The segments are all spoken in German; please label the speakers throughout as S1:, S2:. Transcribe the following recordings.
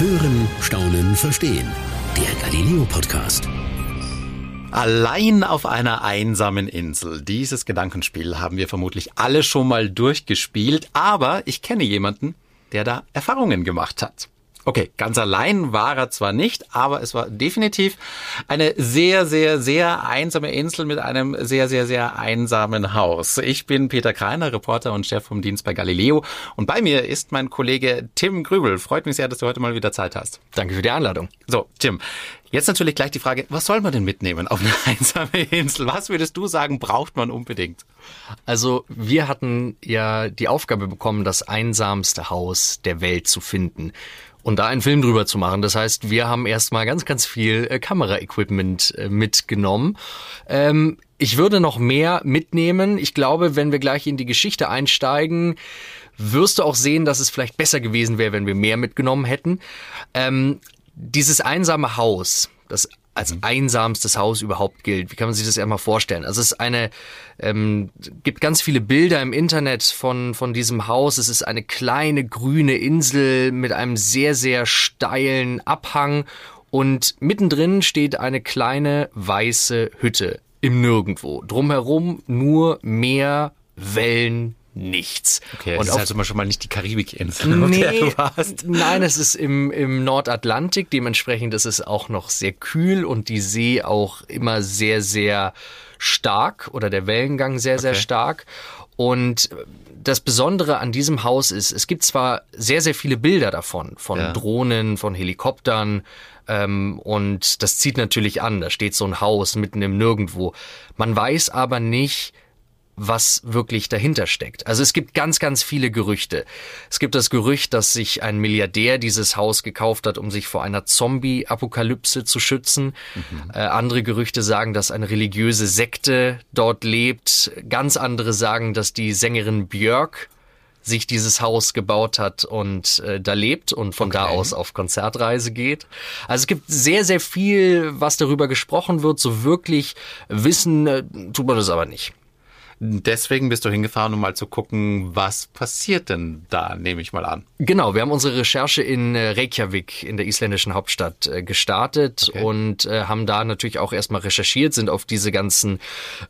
S1: Hören, Staunen, Verstehen. Der Galileo Podcast.
S2: Allein auf einer einsamen Insel. Dieses Gedankenspiel haben wir vermutlich alle schon mal durchgespielt, aber ich kenne jemanden, der da Erfahrungen gemacht hat. Okay, ganz allein war er zwar nicht, aber es war definitiv eine sehr, sehr, sehr einsame Insel mit einem sehr, sehr, sehr einsamen Haus. Ich bin Peter Kreiner, Reporter und Chef vom Dienst bei Galileo und bei mir ist mein Kollege Tim Grübel. Freut mich sehr, dass du heute mal wieder Zeit hast.
S3: Danke für die Einladung.
S2: So, Tim, jetzt natürlich gleich die Frage, was soll man denn mitnehmen auf eine einsame Insel? Was würdest du sagen, braucht man unbedingt?
S3: Also wir hatten ja die Aufgabe bekommen, das einsamste Haus der Welt zu finden und da einen Film drüber zu machen. Das heißt, wir haben erstmal ganz, ganz viel äh, Kameraequipment äh, mitgenommen. Ähm, ich würde noch mehr mitnehmen. Ich glaube, wenn wir gleich in die Geschichte einsteigen, wirst du auch sehen, dass es vielleicht besser gewesen wäre, wenn wir mehr mitgenommen hätten. Ähm, dieses einsame Haus, das als mhm. einsamstes Haus überhaupt gilt. Wie kann man sich das erstmal vorstellen? Also es ist eine, ähm, gibt ganz viele Bilder im Internet von, von diesem Haus. Es ist eine kleine grüne Insel mit einem sehr, sehr steilen Abhang und mittendrin steht eine kleine weiße Hütte im Nirgendwo. Drumherum nur Meer, Wellen, nichts.
S2: Okay, das
S3: und
S2: ist also schon mal nicht die Karibikinsel, nee,
S3: der du warst. Nein, es ist im, im Nordatlantik, dementsprechend ist es auch noch sehr kühl und die See auch immer sehr, sehr stark oder der Wellengang sehr, sehr okay. stark. Und das Besondere an diesem Haus ist, es gibt zwar sehr, sehr viele Bilder davon, von ja. Drohnen, von Helikoptern, ähm, und das zieht natürlich an. Da steht so ein Haus mitten im Nirgendwo. Man weiß aber nicht, was wirklich dahinter steckt. Also es gibt ganz, ganz viele Gerüchte. Es gibt das Gerücht, dass sich ein Milliardär dieses Haus gekauft hat, um sich vor einer Zombie-Apokalypse zu schützen. Mhm. Äh, andere Gerüchte sagen, dass eine religiöse Sekte dort lebt. Ganz andere sagen, dass die Sängerin Björk sich dieses Haus gebaut hat und äh, da lebt und von okay. da aus auf Konzertreise geht. Also es gibt sehr, sehr viel, was darüber gesprochen wird. So wirklich wissen äh, tut man das aber nicht.
S2: Deswegen bist du hingefahren, um mal zu gucken, was passiert denn da, nehme ich mal an.
S3: Genau, wir haben unsere Recherche in äh, Reykjavik, in der isländischen Hauptstadt, äh, gestartet okay. und äh, haben da natürlich auch erstmal recherchiert, sind auf diese ganzen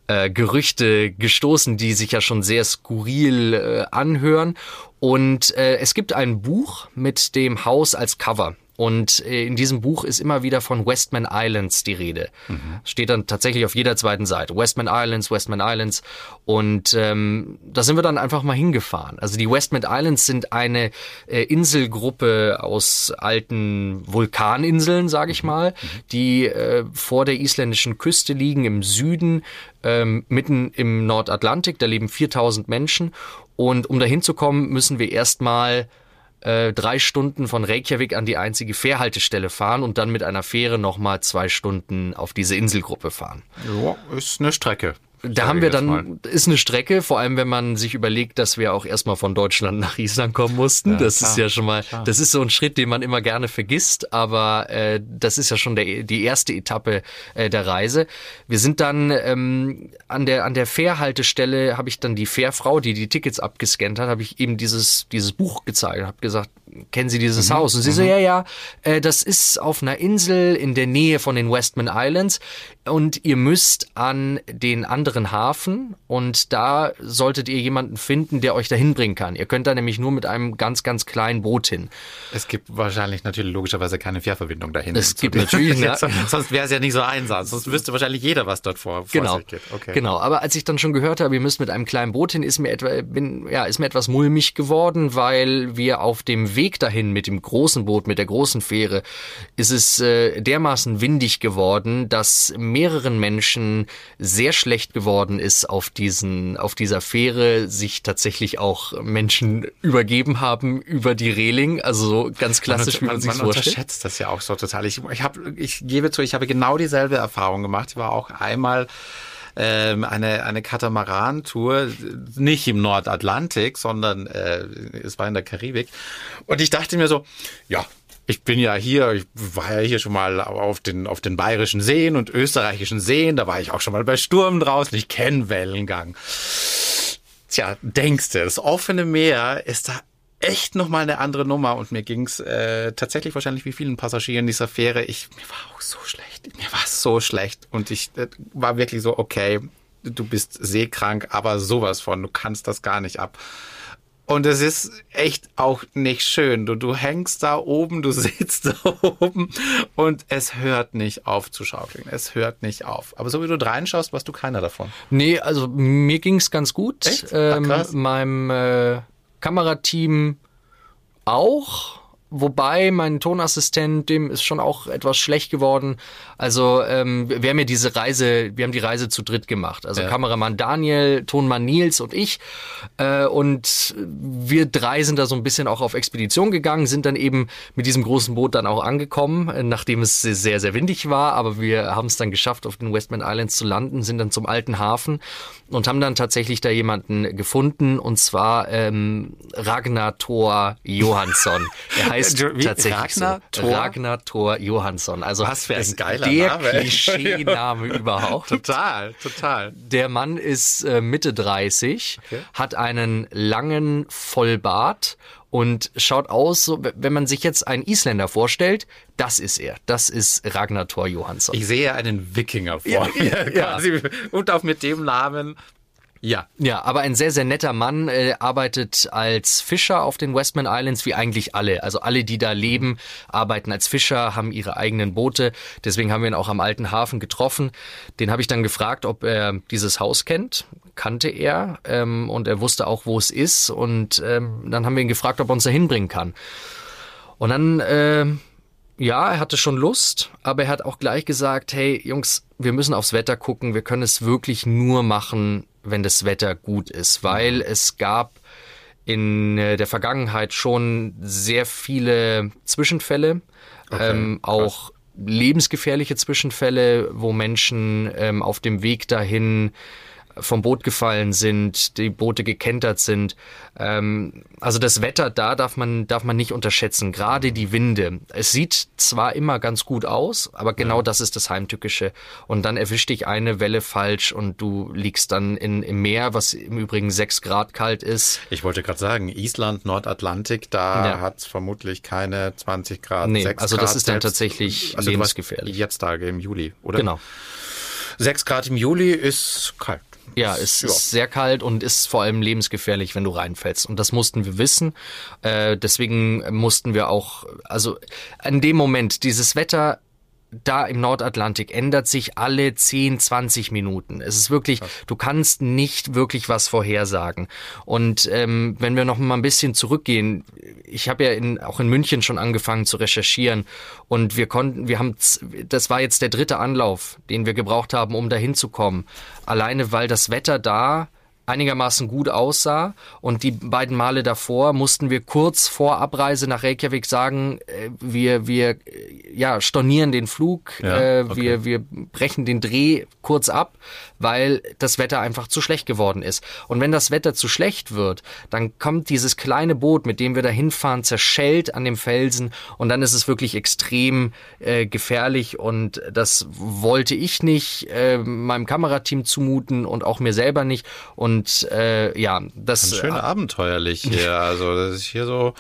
S3: äh, Gerüchte gestoßen, die sich ja schon sehr skurril äh, anhören. Und äh, es gibt ein Buch mit dem Haus als Cover. Und äh, in diesem Buch ist immer wieder von Westman Islands die Rede. Mhm. Steht dann tatsächlich auf jeder zweiten Seite. Westman Islands, Westman Islands. Und ähm, da sind wir dann einfach mal hingefahren. Also die Westman Islands sind eine äh, Inselgruppe aus alten Vulkaninseln, sage ich mhm. mal, mhm. die äh, vor der isländischen Küste liegen im Süden, ähm, mitten im Nordatlantik. Da leben 4000 Menschen. Und um dahin zu kommen, müssen wir erstmal äh, drei Stunden von Reykjavik an die einzige Fährhaltestelle fahren und dann mit einer Fähre nochmal zwei Stunden auf diese Inselgruppe fahren.
S2: Ja, ist eine Strecke.
S3: Da haben wir dann, mal. ist eine Strecke, vor allem wenn man sich überlegt, dass wir auch erstmal von Deutschland nach Island kommen mussten. Ja, das klar, ist ja schon mal, klar. das ist so ein Schritt, den man immer gerne vergisst, aber äh, das ist ja schon der, die erste Etappe äh, der Reise. Wir sind dann ähm, an der an der Fährhaltestelle, habe ich dann die Fährfrau, die die Tickets abgescannt hat, habe ich eben dieses dieses Buch gezeigt, habe gesagt, kennen Sie dieses mhm. Haus? Und sie mhm. so, ja, ja, äh, das ist auf einer Insel in der Nähe von den Westman Islands und ihr müsst an den anderen Hafen und da solltet ihr jemanden finden, der euch dahin bringen kann. Ihr könnt da nämlich nur mit einem ganz, ganz kleinen Boot hin.
S2: Es gibt wahrscheinlich natürlich logischerweise keine Fährverbindung dahin.
S3: Es gibt natürlich,
S2: ja. sonst wäre es ja nicht so einsam. Sonst wüsste wahrscheinlich jeder, was dort vor,
S3: vor genau. sich geht. Okay. Genau. Aber als ich dann schon gehört habe, ihr müsst mit einem kleinen Boot hin, ist mir etwa, bin, ja, ist mir etwas mulmig geworden, weil wir auf dem Weg dahin mit dem großen Boot, mit der großen Fähre, ist es äh, dermaßen windig geworden, dass mehreren Menschen sehr schlecht geworden ist auf diesen, auf dieser Fähre, sich tatsächlich auch Menschen übergeben haben über die Reling, also ganz klassisch,
S2: man, wie man, man sich vorstellt. Man unterschätzt das ja auch so total. Ich, ich, hab, ich gebe zu, ich habe genau dieselbe Erfahrung gemacht. Ich war auch einmal ähm, eine, eine Katamaran-Tour, nicht im Nordatlantik, sondern äh, es war in der Karibik. Und ich dachte mir so, ja, ich bin ja hier, ich war ja hier schon mal auf den, auf den bayerischen Seen und österreichischen Seen, da war ich auch schon mal bei Sturm draußen, ich kenne Wellengang. Tja, denkst du, das offene Meer ist da echt nochmal eine andere Nummer und mir ging's äh, tatsächlich wahrscheinlich wie vielen Passagieren dieser Fähre. Ich, mir war auch so schlecht. Mir war so schlecht und ich äh, war wirklich so, okay, du bist seekrank, aber sowas von, du kannst das gar nicht ab. Und es ist echt auch nicht schön. Du, du hängst da oben, du sitzt da oben und es hört nicht auf zu schaukeln. Es hört nicht auf. Aber so wie du reinschaust, warst du keiner davon.
S3: Nee, also mir ging's ganz gut.
S2: Echt?
S3: Ähm, meinem äh, Kamerateam auch. Wobei mein Tonassistent, dem ist schon auch etwas schlecht geworden. Also ähm, wir haben ja diese Reise, wir haben die Reise zu dritt gemacht. Also
S2: Ja.
S3: Kameramann Daniel, Tonmann Nils und ich. Äh, und wir drei sind da so ein bisschen auch auf Expedition gegangen, sind dann eben mit diesem großen Boot dann auch angekommen, äh, nachdem es sehr, sehr windig war. Aber wir haben es dann geschafft, auf den Westman Islands zu landen, sind dann zum alten Hafen und haben dann tatsächlich da jemanden gefunden und zwar ähm, Ragnar Thor Johansson. Heißt
S2: Wie?
S3: tatsächlich
S2: Ragnar
S3: so.
S2: Thor?
S3: Ragnar Thor Johansson. Also
S2: Was für ein geiler
S3: der
S2: Name.
S3: Klischeename überhaupt.
S2: Total, total.
S3: Der Mann ist äh, Mitte 30,
S2: Okay.
S3: hat einen langen Vollbart und schaut aus, so, wenn man sich jetzt einen Isländer vorstellt, das ist er. Das ist Ragnar Thor Johansson.
S2: Ich sehe einen Wikinger vor
S3: Ja,
S2: mir.
S3: ja.
S2: Quasi. Und auch mit dem Namen. Ja.
S3: Ja, aber ein sehr, sehr netter Mann, äh, arbeitet als Fischer auf den Westman Islands, wie eigentlich alle. Also alle, die da leben, arbeiten als Fischer, haben ihre eigenen Boote. Deswegen haben wir ihn auch am alten Hafen getroffen. Den habe ich dann gefragt, ob er dieses Haus kennt. Kannte er. Ähm, und er wusste auch, wo es ist. Und ähm, dann haben wir ihn gefragt, ob er uns da hinbringen kann. Und dann, ähm, ja, er hatte schon Lust, aber er hat auch gleich gesagt, hey Jungs, wir müssen aufs Wetter gucken, wir können es wirklich nur machen, wenn das Wetter gut ist, weil es gab in äh, der Vergangenheit schon sehr viele Zwischenfälle, ähm, auch lebensgefährliche Zwischenfälle, wo Menschen ähm, auf dem Weg dahin vom Boot gefallen sind, die Boote gekentert sind. Ähm, also das Wetter da darf man, darf man nicht unterschätzen, gerade die Winde. Es sieht zwar immer ganz gut aus, aber genau das ist das Heimtückische. Und dann erwischt dich eine Welle falsch und du liegst dann in, im Meer, was im Übrigen sechs Grad kalt ist.
S2: Ich wollte gerade sagen, Island, Nordatlantik, da
S3: Ja.
S2: hat's vermutlich keine 20 Grad,
S3: Nee,
S2: 6
S3: also
S2: Grad.
S3: das ist dann tatsächlich
S2: warst
S3: lebensgefährlich.
S2: Jetzt Tage im Juli, oder?
S3: Genau.
S2: 6 Grad im Juli ist kalt.
S3: Ja, es
S2: Ja.
S3: ist sehr kalt und ist vor allem lebensgefährlich, wenn du reinfällst. Und das mussten wir wissen. Äh, deswegen mussten wir auch, also in dem Moment, dieses Wetter da im Nordatlantik ändert sich alle 10, 20 Minuten. Es ist wirklich, du kannst nicht wirklich was vorhersagen. Und ähm, wenn wir noch mal ein bisschen zurückgehen, ich habe ja in, auch in München schon angefangen zu recherchieren und wir konnten, wir haben, das war jetzt der dritte Anlauf, den wir gebraucht haben, um dahin zu kommen. Alleine weil das Wetter da einigermaßen gut aussah. Und die beiden Male davor mussten wir kurz vor Abreise nach Reykjavik sagen, äh, wir wir äh, ja stornieren den Flug,
S2: Ja,
S3: äh,
S2: okay.
S3: wir wir brechen den Dreh kurz ab, weil das Wetter einfach zu schlecht geworden ist. Und wenn das Wetter zu schlecht wird, dann kommt dieses kleine Boot, mit dem wir da hinfahren, zerschellt an dem Felsen und dann ist es wirklich extrem äh, gefährlich und das wollte ich nicht äh, meinem Kamerateam zumuten und auch mir selber nicht und äh, ja, das
S2: Schön abenteuerlich hier. Also das ist hier so.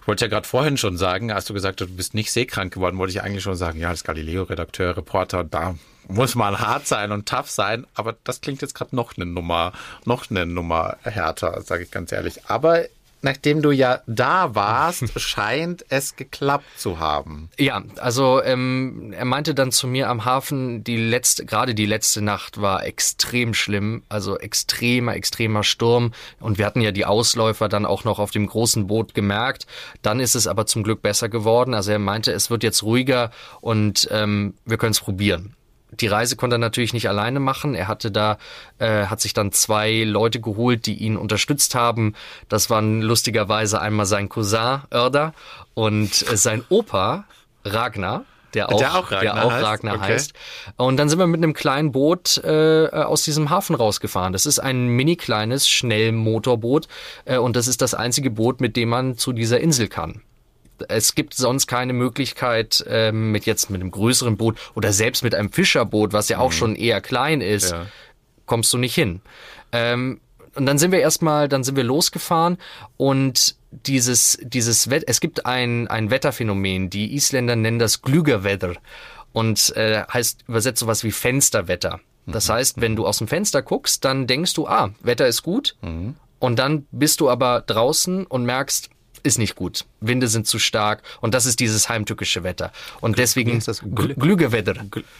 S2: Ich wollte ja gerade vorhin schon sagen, als du gesagt hast, du bist nicht seekrank geworden, wollte ich eigentlich schon sagen, ja, als Galileo-Redakteur, Reporter, da muss man hart sein und tough sein. Aber das klingt jetzt gerade noch eine Nummer, noch eine Nummer härter, sage ich ganz ehrlich. Aber nachdem du ja da warst, scheint es geklappt zu haben.
S3: Ja, also ähm, er meinte dann zu mir am Hafen, die letzte, gerade die letzte Nacht war extrem schlimm, also extremer, extremer Sturm. Und wir hatten ja die Ausläufer dann auch noch auf dem großen Boot gemerkt. Dann ist es aber zum Glück besser geworden. Also er meinte, es wird jetzt ruhiger und ähm, wir können es probieren. Die Reise konnte er natürlich nicht alleine machen. Er hatte da, äh, hat sich dann zwei Leute geholt, die ihn unterstützt haben. Das waren lustigerweise einmal sein Cousin Örder und äh, sein Opa Ragnar. Der auch,
S2: Der auch Ragnar
S3: der auch
S2: heißt?
S3: Ragnar
S2: Okay.
S3: heißt. Und dann sind wir mit einem kleinen Boot äh, aus diesem Hafen rausgefahren. Das ist ein mini kleines Schnellmotorboot äh, und das ist das einzige Boot, mit dem man zu dieser Insel kann. Es gibt sonst keine Möglichkeit ähm, mit jetzt mit einem größeren Boot oder selbst mit einem Fischerboot, was ja auch schon eher klein ist,
S2: Ja.
S3: kommst du nicht hin. Ähm, und dann sind wir erstmal, dann sind wir losgefahren und dieses, dieses Wett es gibt ein, ein Wetterphänomen, die Isländer nennen das Glügerwetter und äh, heißt übersetzt sowas wie Fensterwetter. Das heißt, wenn du aus dem Fenster guckst, dann denkst du, ah, Wetter ist gut. Und dann bist du aber draußen und merkst, ist nicht gut. Winde sind zu stark und das ist dieses heimtückische Wetter. Und deswegen
S2: ist das?
S3: Gl- Glügewetter.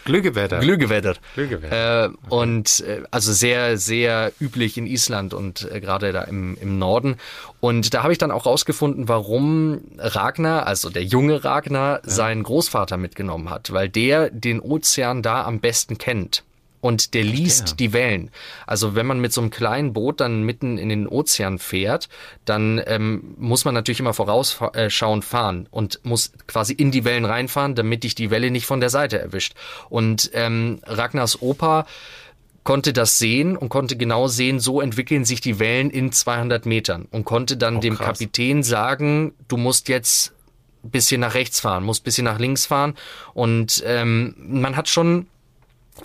S2: Glühgewetter.
S3: Glühgewetter.
S2: Glühgewetter.
S3: Äh, Und äh, also sehr, sehr üblich in Island und äh, gerade da im, im Norden. Und da habe ich dann auch rausgefunden, warum Ragnar, also der junge Ragnar, seinen Großvater mitgenommen hat, weil der den Ozean da am besten kennt. Und der liest die Wellen. Also wenn man mit so einem kleinen Boot dann mitten in den Ozean fährt, dann ähm, muss man natürlich immer vorausschauend fahren und muss quasi in die Wellen reinfahren, damit dich die Welle nicht von der Seite erwischt. Und ähm, Ragnars Opa konnte das sehen und konnte genau sehen, so entwickeln sich die Wellen in 200 Metern und konnte dann dem
S2: krass.
S3: Kapitän sagen, du musst jetzt ein bisschen nach rechts fahren, musst ein bisschen nach links fahren und ähm, man hat schon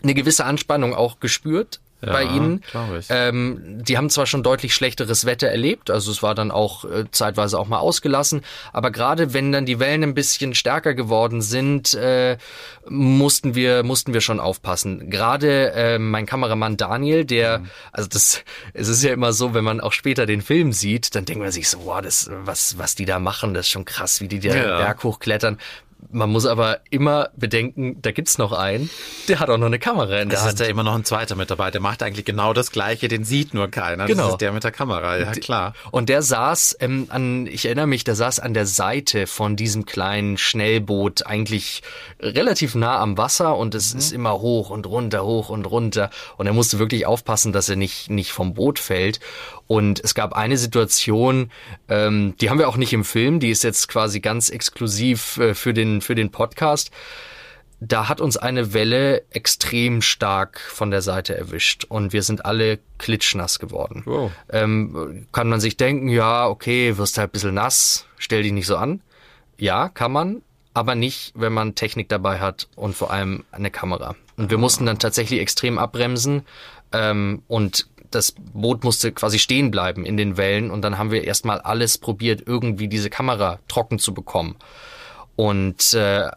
S3: eine gewisse Anspannung auch gespürt bei ihnen. Ähm, die haben zwar schon deutlich schlechteres Wetter erlebt, also es war dann auch äh, zeitweise auch mal ausgelassen, aber gerade wenn dann die Wellen ein bisschen stärker geworden sind, äh, mussten wir mussten wir schon aufpassen. Gerade äh, mein Kameramann Daniel, der, also das, es ist ja immer so, wenn man auch später den Film sieht, dann denkt man sich so, wow, das, was was die da machen, das ist schon krass, wie die den
S2: Ja.
S3: Berg hochklettern. Man muss aber immer bedenken, da gibt's noch einen, der hat auch noch eine Kamera in der
S2: Es
S3: Hand.
S2: ist ja immer noch ein zweiter mit dabei. Der macht eigentlich genau das Gleiche, den sieht nur keiner.
S3: Genau.
S2: Das ist der mit der Kamera, ja klar.
S3: Und der saß ähm, an, ich erinnere mich, der saß an der Seite von diesem kleinen Schnellboot, eigentlich relativ nah am Wasser und es ist immer hoch und runter, hoch und runter. Und er musste wirklich aufpassen, dass er nicht, nicht vom Boot fällt. Und es gab eine Situation, ähm, die haben wir auch nicht im Film, die ist jetzt quasi ganz exklusiv äh, für den, für den Podcast da hat uns eine Welle extrem stark von der Seite erwischt und wir sind alle klitschnass geworden.
S2: Wow.
S3: Ähm, kann man sich denken, ja, okay, wirst halt ein bisschen nass, stell dich nicht so an. Ja, kann man, aber nicht, wenn man Technik dabei hat und vor allem eine Kamera. Und wir mussten dann tatsächlich extrem abbremsen ähm, und das Boot musste quasi stehen bleiben in den Wellen und dann haben wir erstmal alles probiert, irgendwie diese Kamera trocken zu bekommen und äh,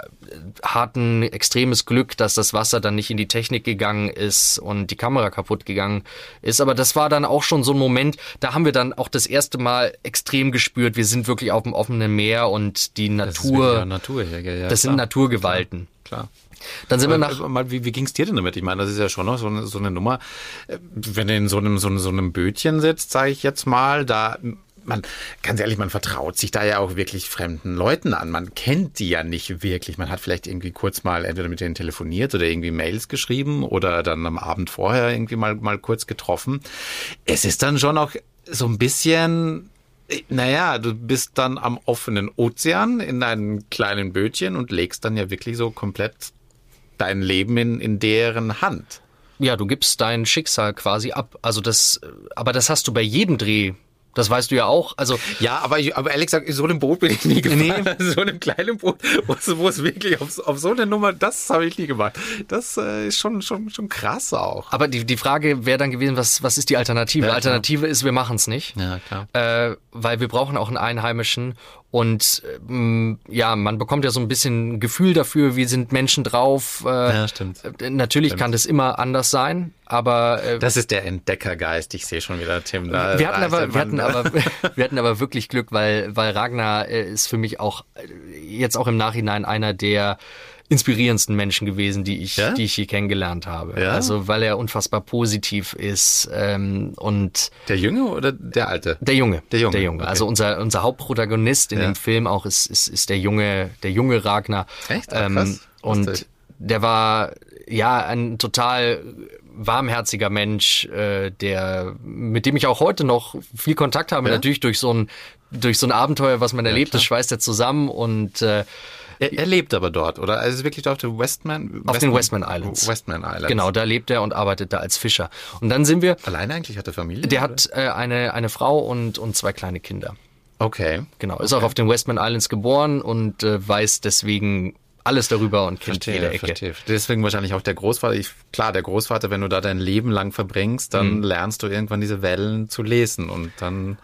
S3: hatten extremes Glück, dass das Wasser dann nicht in die Technik gegangen ist und die Kamera kaputt gegangen ist. Aber das war dann auch schon so ein Moment, da haben wir dann auch das erste Mal extrem gespürt, wir sind wirklich auf dem offenen Meer und die
S2: Das ist
S3: Natur,
S2: wieder Natur gell? ja,
S3: das sind. Naturgewalten.
S2: Klar.
S3: Dann sind wir nach,
S2: äh, mal, wie, wie ging's dir denn damit? Ich meine, das ist ja schon noch so eine, so eine Nummer. Äh, Wenn du in so einem, so einem, so einem Bötchen sitzt, sage ich jetzt mal, da man, ganz ehrlich, man vertraut sich da ja auch wirklich fremden Leuten an. Man kennt die ja nicht wirklich. Man hat vielleicht irgendwie kurz mal entweder mit denen telefoniert oder irgendwie Mails geschrieben oder dann am Abend vorher irgendwie mal, mal kurz getroffen. Es ist dann schon auch so ein bisschen naja, du bist dann am offenen Ozean in deinem kleinen Bötchen und legst dann ja wirklich so komplett dein Leben in, in deren Hand.
S3: ja, du gibst dein Schicksal quasi ab. Also das, aber das hast du bei jedem Dreh. Das weißt du ja auch. Also
S2: Ja, aber, ich, aber ehrlich gesagt, in so einem Boot bin ich nie gefahren.
S3: Nee.
S2: So einem kleinen Boot, wo es, wo es wirklich auf, auf so eine Nummer, das habe ich nie gemacht. Das äh, ist schon, schon, schon krass auch.
S3: Aber die, die Frage wäre dann gewesen, was, was ist die Alternative?
S2: Ja,
S3: Alternative ist, wir machen es nicht.
S2: Ja, klar.
S3: Äh, weil wir brauchen auch einen Einheimischen. Und ähm, ja, man bekommt ja so ein bisschen Gefühl dafür, wie sind Menschen drauf. Äh,
S2: Ja, stimmt.
S3: äh, Natürlich kann das immer anders sein, aber äh,
S2: Das ist der Entdeckergeist. Ich sehe schon wieder, Tim. Da,
S3: wir hatten, aber, wir, hatten aber, wir hatten aber wirklich Glück, weil, weil Ragnar äh, ist für mich auch äh, jetzt auch im Nachhinein einer der inspirierendsten Menschen gewesen, die ich,
S2: Ja?
S3: die ich je kennengelernt habe.
S2: Ja?
S3: Also weil er unfassbar positiv ist ähm, und
S2: Der Junge oder der Alte?
S3: der Junge.
S2: Der Junge,
S3: Der Junge.
S2: okay.
S3: Also unser, unser Hauptprotagonist in
S2: Ja.
S3: dem Film auch ist, ist, ist der junge, der junge Ragnar.
S2: Echt? Ach,
S3: Ähm, und der war ja ein total warmherziger Mensch, äh, der mit dem ich auch heute noch viel Kontakt habe. Natürlich durch so ein durch so ein Abenteuer, was man erlebt, das schweißt er zusammen und äh,
S2: Er, er lebt aber dort, oder? Also ist wirklich dort auf den Westman?
S3: Auf den Westman Islands.
S2: Westman Islands.
S3: genau, da lebt er und arbeitet da als Fischer. Und dann sind wir,
S2: Alleine eigentlich hat er Familie?
S3: der
S2: oder?
S3: hat äh, eine eine Frau und und zwei kleine Kinder.
S2: Okay.
S3: Genau, ist auch auf den Westman Islands geboren und äh, weiß deswegen alles darüber und kennt jede
S2: Verstehe,
S3: Ecke.
S2: verstehe. Deswegen wahrscheinlich auch der Großvater. Ich, klar, der Großvater, wenn du da dein Leben lang verbringst, dann
S3: Mhm.
S2: lernst du irgendwann diese Wellen zu lesen und dann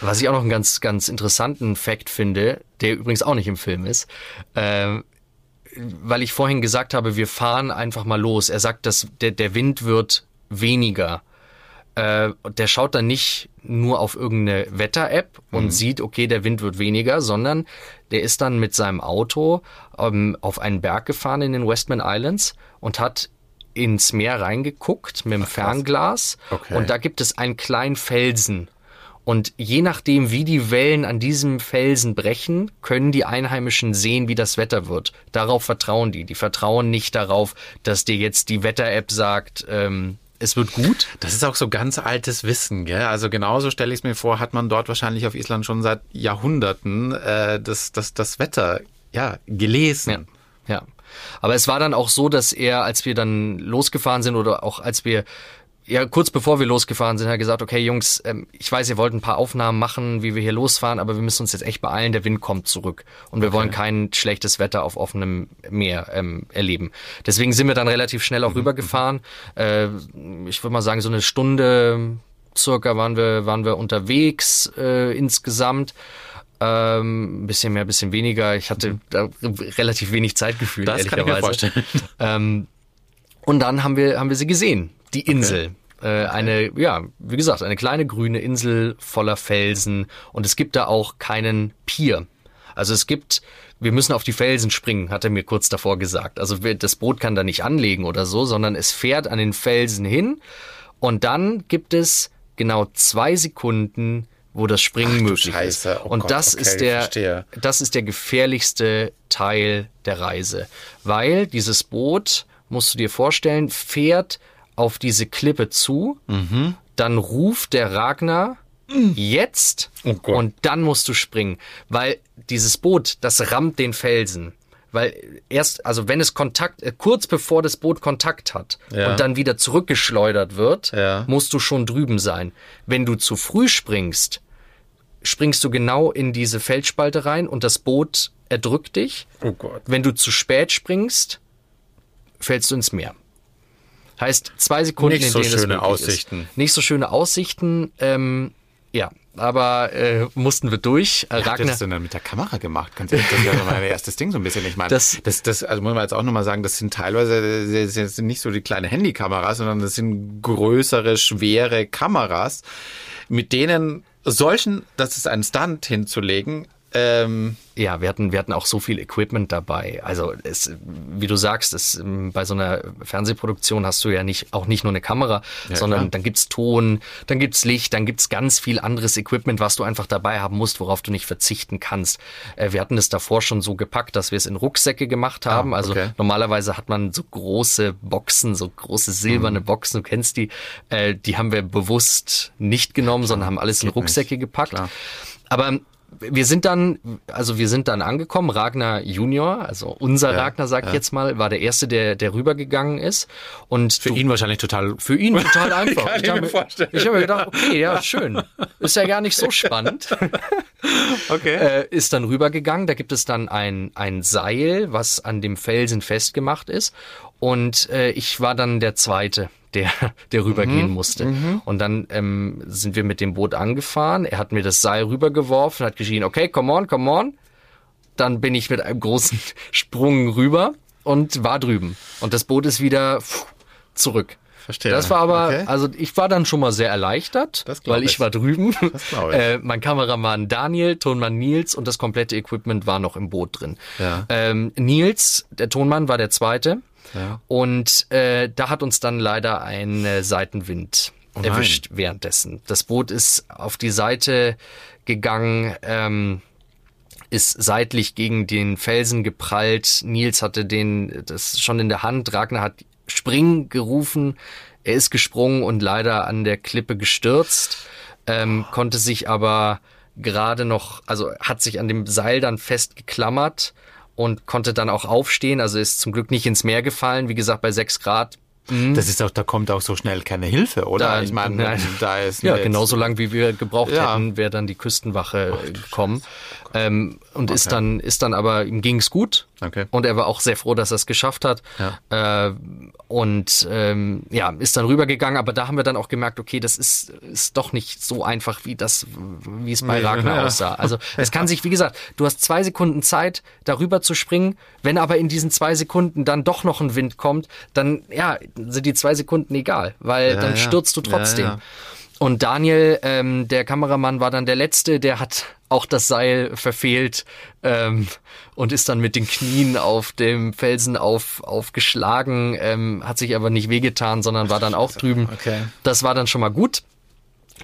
S3: Was ich auch noch einen ganz, ganz interessanten Fakt finde, der übrigens auch nicht im Film ist, äh, weil ich vorhin gesagt habe, wir fahren einfach mal los. Er sagt, dass der, der Wind wird weniger. Äh, der schaut dann nicht nur auf irgendeine Wetter-App und mhm. sieht, okay, der Wind wird weniger, sondern der ist dann mit seinem Auto ähm, auf einen Berg gefahren in den Westman Islands und hat ins Meer reingeguckt mit dem Ach, Fernglas okay. und da gibt es einen kleinen Felsen und je nachdem, wie die Wellen an diesem Felsen brechen, können die Einheimischen sehen, wie das Wetter wird. Darauf vertrauen die. Die vertrauen nicht darauf, dass dir jetzt die Wetter-App sagt, ähm, es wird gut.
S2: Das ist auch so ganz altes Wissen, gell? Also genauso stelle ich es mir vor, hat man dort wahrscheinlich auf Island schon seit Jahrhunderten äh, das, das, das Wetter ja, gelesen.
S3: Ja, ja. Aber es war dann auch so, dass er, als wir dann losgefahren sind oder auch als wir ja, kurz bevor wir losgefahren sind, hat er gesagt, okay, Jungs, ähm, ich weiß, ihr wollt ein paar Aufnahmen machen, wie wir hier losfahren, aber wir müssen uns jetzt echt beeilen, der Wind kommt zurück. Und wir okay. wollen kein schlechtes Wetter auf offenem Meer ähm, erleben. Deswegen sind wir dann relativ schnell auch mhm. rübergefahren. Äh, ich würde mal sagen, so eine Stunde circa waren wir, waren wir unterwegs äh, insgesamt. Ähm, ein bisschen mehr, ein bisschen weniger. Ich hatte mhm. da relativ wenig Zeitgefühl,
S2: das ehrlicherweise. Kann ich mir vorstellen.
S3: Ähm, und dann haben wir, haben wir sie gesehen die Insel. Okay. Äh, eine, ja, wie gesagt, eine kleine grüne Insel voller Felsen und es gibt da auch keinen Pier. Also es gibt, wir müssen auf die Felsen springen, hat er mir kurz davor gesagt. Also das Boot kann da nicht anlegen oder so, sondern es fährt an den Felsen hin und dann gibt es genau zwei Sekunden, wo das Springen Ach, möglich Scheiße. ist. Oh und Gott, das okay, ist der, das ist der gefährlichste Teil der Reise, weil dieses Boot, musst du dir vorstellen, fährt auf diese Klippe zu, mhm. dann ruft der Ragnar jetzt oh und dann musst du springen, weil dieses Boot, das rammt den Felsen. Weil erst, also wenn es Kontakt, äh, kurz bevor das Boot Kontakt hat ja. und dann wieder zurückgeschleudert wird, ja. musst du schon drüben sein. Wenn du zu früh springst, springst du genau in diese Felsspalte rein und das Boot erdrückt dich. Oh Gott. Wenn du zu spät springst, fällst du ins Meer. Heißt zwei Sekunden,
S2: nicht so schöne Aussichten. Ist.
S3: Nicht so schöne Aussichten. Ähm, ja, aber äh, mussten wir durch.
S2: Äh, Wie Ragnar, hast du das denn dann mit der Kamera gemacht? Kannst du, das ist ja mein erstes Ding so ein bisschen. Ich meine, das, das, das, also muss man jetzt auch nochmal sagen, das sind teilweise das sind nicht so die kleine Handykameras, sondern das sind größere, schwere Kameras, mit denen solchen, das ist ein Stunt hinzulegen,
S3: ähm, ja, wir hatten, wir hatten auch so viel Equipment dabei. Also es, wie du sagst, es, ähm, bei so einer Fernsehproduktion hast du ja nicht auch nicht nur eine Kamera, ja, sondern klar. dann gibt's Ton, dann gibt's Licht, dann gibt's ganz viel anderes Equipment, was du einfach dabei haben musst, worauf du nicht verzichten kannst. Äh, wir hatten es davor schon so gepackt, dass wir es in Rucksäcke gemacht ah, haben. Ah, okay. Also normalerweise hat man so große Boxen, so große silberne mhm. Boxen, du kennst die, äh, die haben wir bewusst nicht genommen, sondern haben alles in Rucksäcke nicht. gepackt. Klar. Aber wir sind dann, also wir sind dann angekommen. Ragnar Junior, also unser ja, Ragnar, sag ich jetzt mal, war der erste, der, der rübergegangen ist. Und
S2: für du, ihn wahrscheinlich total,
S3: für ihn total einfach. Ich, ich habe mir, ich hab mir gedacht, okay, ja, schön. Ist ja gar nicht so spannend. okay. Äh, ist dann rübergegangen. Da gibt es dann ein, ein Seil, was an dem Felsen festgemacht ist. Und äh, ich war dann der Zweite der, der rübergehen mhm. musste. Mhm. Und dann ähm, sind wir mit dem Boot angefahren. Er hat mir das Seil rübergeworfen, hat geschrien, okay, come on, come on. Dann bin ich mit einem großen Sprung rüber und war drüben. Und das Boot ist wieder zurück. Verstehe. Das war aber, okay. also ich war dann schon mal sehr erleichtert, weil ich, ich war drüben. Das ich. Äh, mein Kameramann Daniel, Tonmann Nils und das komplette Equipment war noch im Boot drin. Ja. Ähm, Nils, der Tonmann, war der zweite. Ja. Und äh, da hat uns dann leider ein äh, Seitenwind oh erwischt währenddessen. Das Boot ist auf die Seite gegangen, ähm, ist seitlich gegen den Felsen geprallt. Nils hatte den das schon in der Hand. Ragnar hat Spring gerufen. Er ist gesprungen und leider an der Klippe gestürzt, ähm, oh. konnte sich aber gerade noch, also hat sich an dem Seil dann festgeklammert und konnte dann auch aufstehen. Also ist zum Glück nicht ins Meer gefallen. Wie gesagt, bei sechs Grad
S2: mhm. das ist auch, da kommt auch so schnell keine Hilfe, oder?
S3: Da, ich meine, da ist ja genauso lang wie wir gebraucht ja. hätten, wäre dann die Küstenwache Ach, gekommen. Ähm, und ist dann ist dann aber ihm ging's gut
S2: Okay.
S3: und er war auch sehr froh, dass er es geschafft hat äh, und ähm, ja ist dann rübergegangen. Aber da haben wir dann auch gemerkt, okay, das ist ist doch nicht so einfach wie das wie es bei
S2: Ja,
S3: Ragnar
S2: ja.
S3: aussah. Also es kann sich, wie gesagt, du hast zwei Sekunden Zeit, darüber zu springen. Wenn aber in diesen zwei Sekunden dann doch noch ein Wind kommt, dann ja sind die zwei Sekunden egal, weil dann
S2: ja.
S3: stürzt du
S2: Ja,
S3: trotzdem.
S2: ja.
S3: Und Daniel, ähm, der Kameramann, war dann der Letzte, der hat auch das Seil verfehlt ähm, und ist dann mit den Knien auf dem Felsen auf, aufgeschlagen, ähm, hat sich aber nicht wehgetan, sondern war dann auch drüben.
S2: Okay.
S3: Das war dann schon mal gut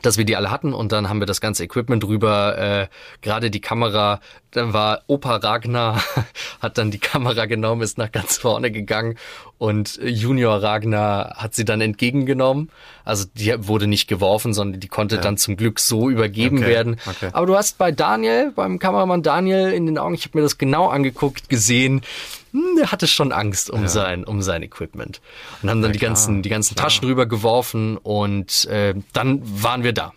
S3: dass wir die alle hatten und dann haben wir das ganze Equipment drüber, äh, gerade die Kamera, dann war Opa Ragnar, hat dann die Kamera genommen, ist nach ganz vorne gegangen und Junior Ragnar hat sie dann entgegengenommen. Also die wurde nicht geworfen, sondern die konnte dann zum Glück so übergeben
S2: Okay,
S3: werden.
S2: okay.
S3: Aber du hast bei Daniel, beim Kameramann Daniel in den Augen, ich habe mir das genau angeguckt, gesehen, der hatte schon Angst um sein um sein Equipment. Und haben dann die ganzen die ganzen Taschen rüber geworfen und äh, dann waren wir da.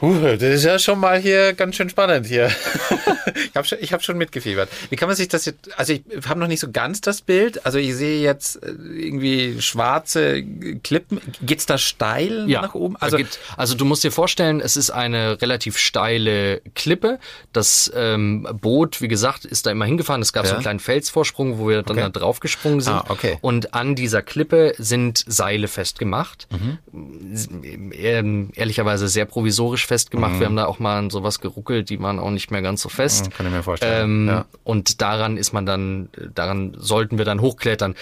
S2: Uh, das ist ja schon mal hier ganz schön spannend hier. ich habe schon, ich hab schon mitgefiebert. Wie kann man sich das jetzt, also ich habe noch nicht so ganz das Bild. Also ich sehe jetzt äh, irgendwie schwarze Klippen. Geht's da steil nach oben?
S3: Also, geht, also du musst dir vorstellen, es ist eine relativ steile Klippe. Das ähm, Boot, wie gesagt, ist da immer hingefahren. Es gab so
S2: Ja.
S3: einen kleinen Felsvorsprung, wo wir dann
S2: Okay.
S3: da drauf gesprungen sind.
S2: Ah, okay.
S3: Und an dieser Klippe sind Seile festgemacht.
S2: Mhm.
S3: Ähm, ehrlicherweise sehr provisorisch festgemacht. Wir haben da auch mal an sowas geruckelt, die waren auch nicht mehr ganz so fest.
S2: Mhm, kann ich mir vorstellen.
S3: Ähm,
S2: ja.
S3: Und daran ist man dann, daran sollten wir dann hochklettern.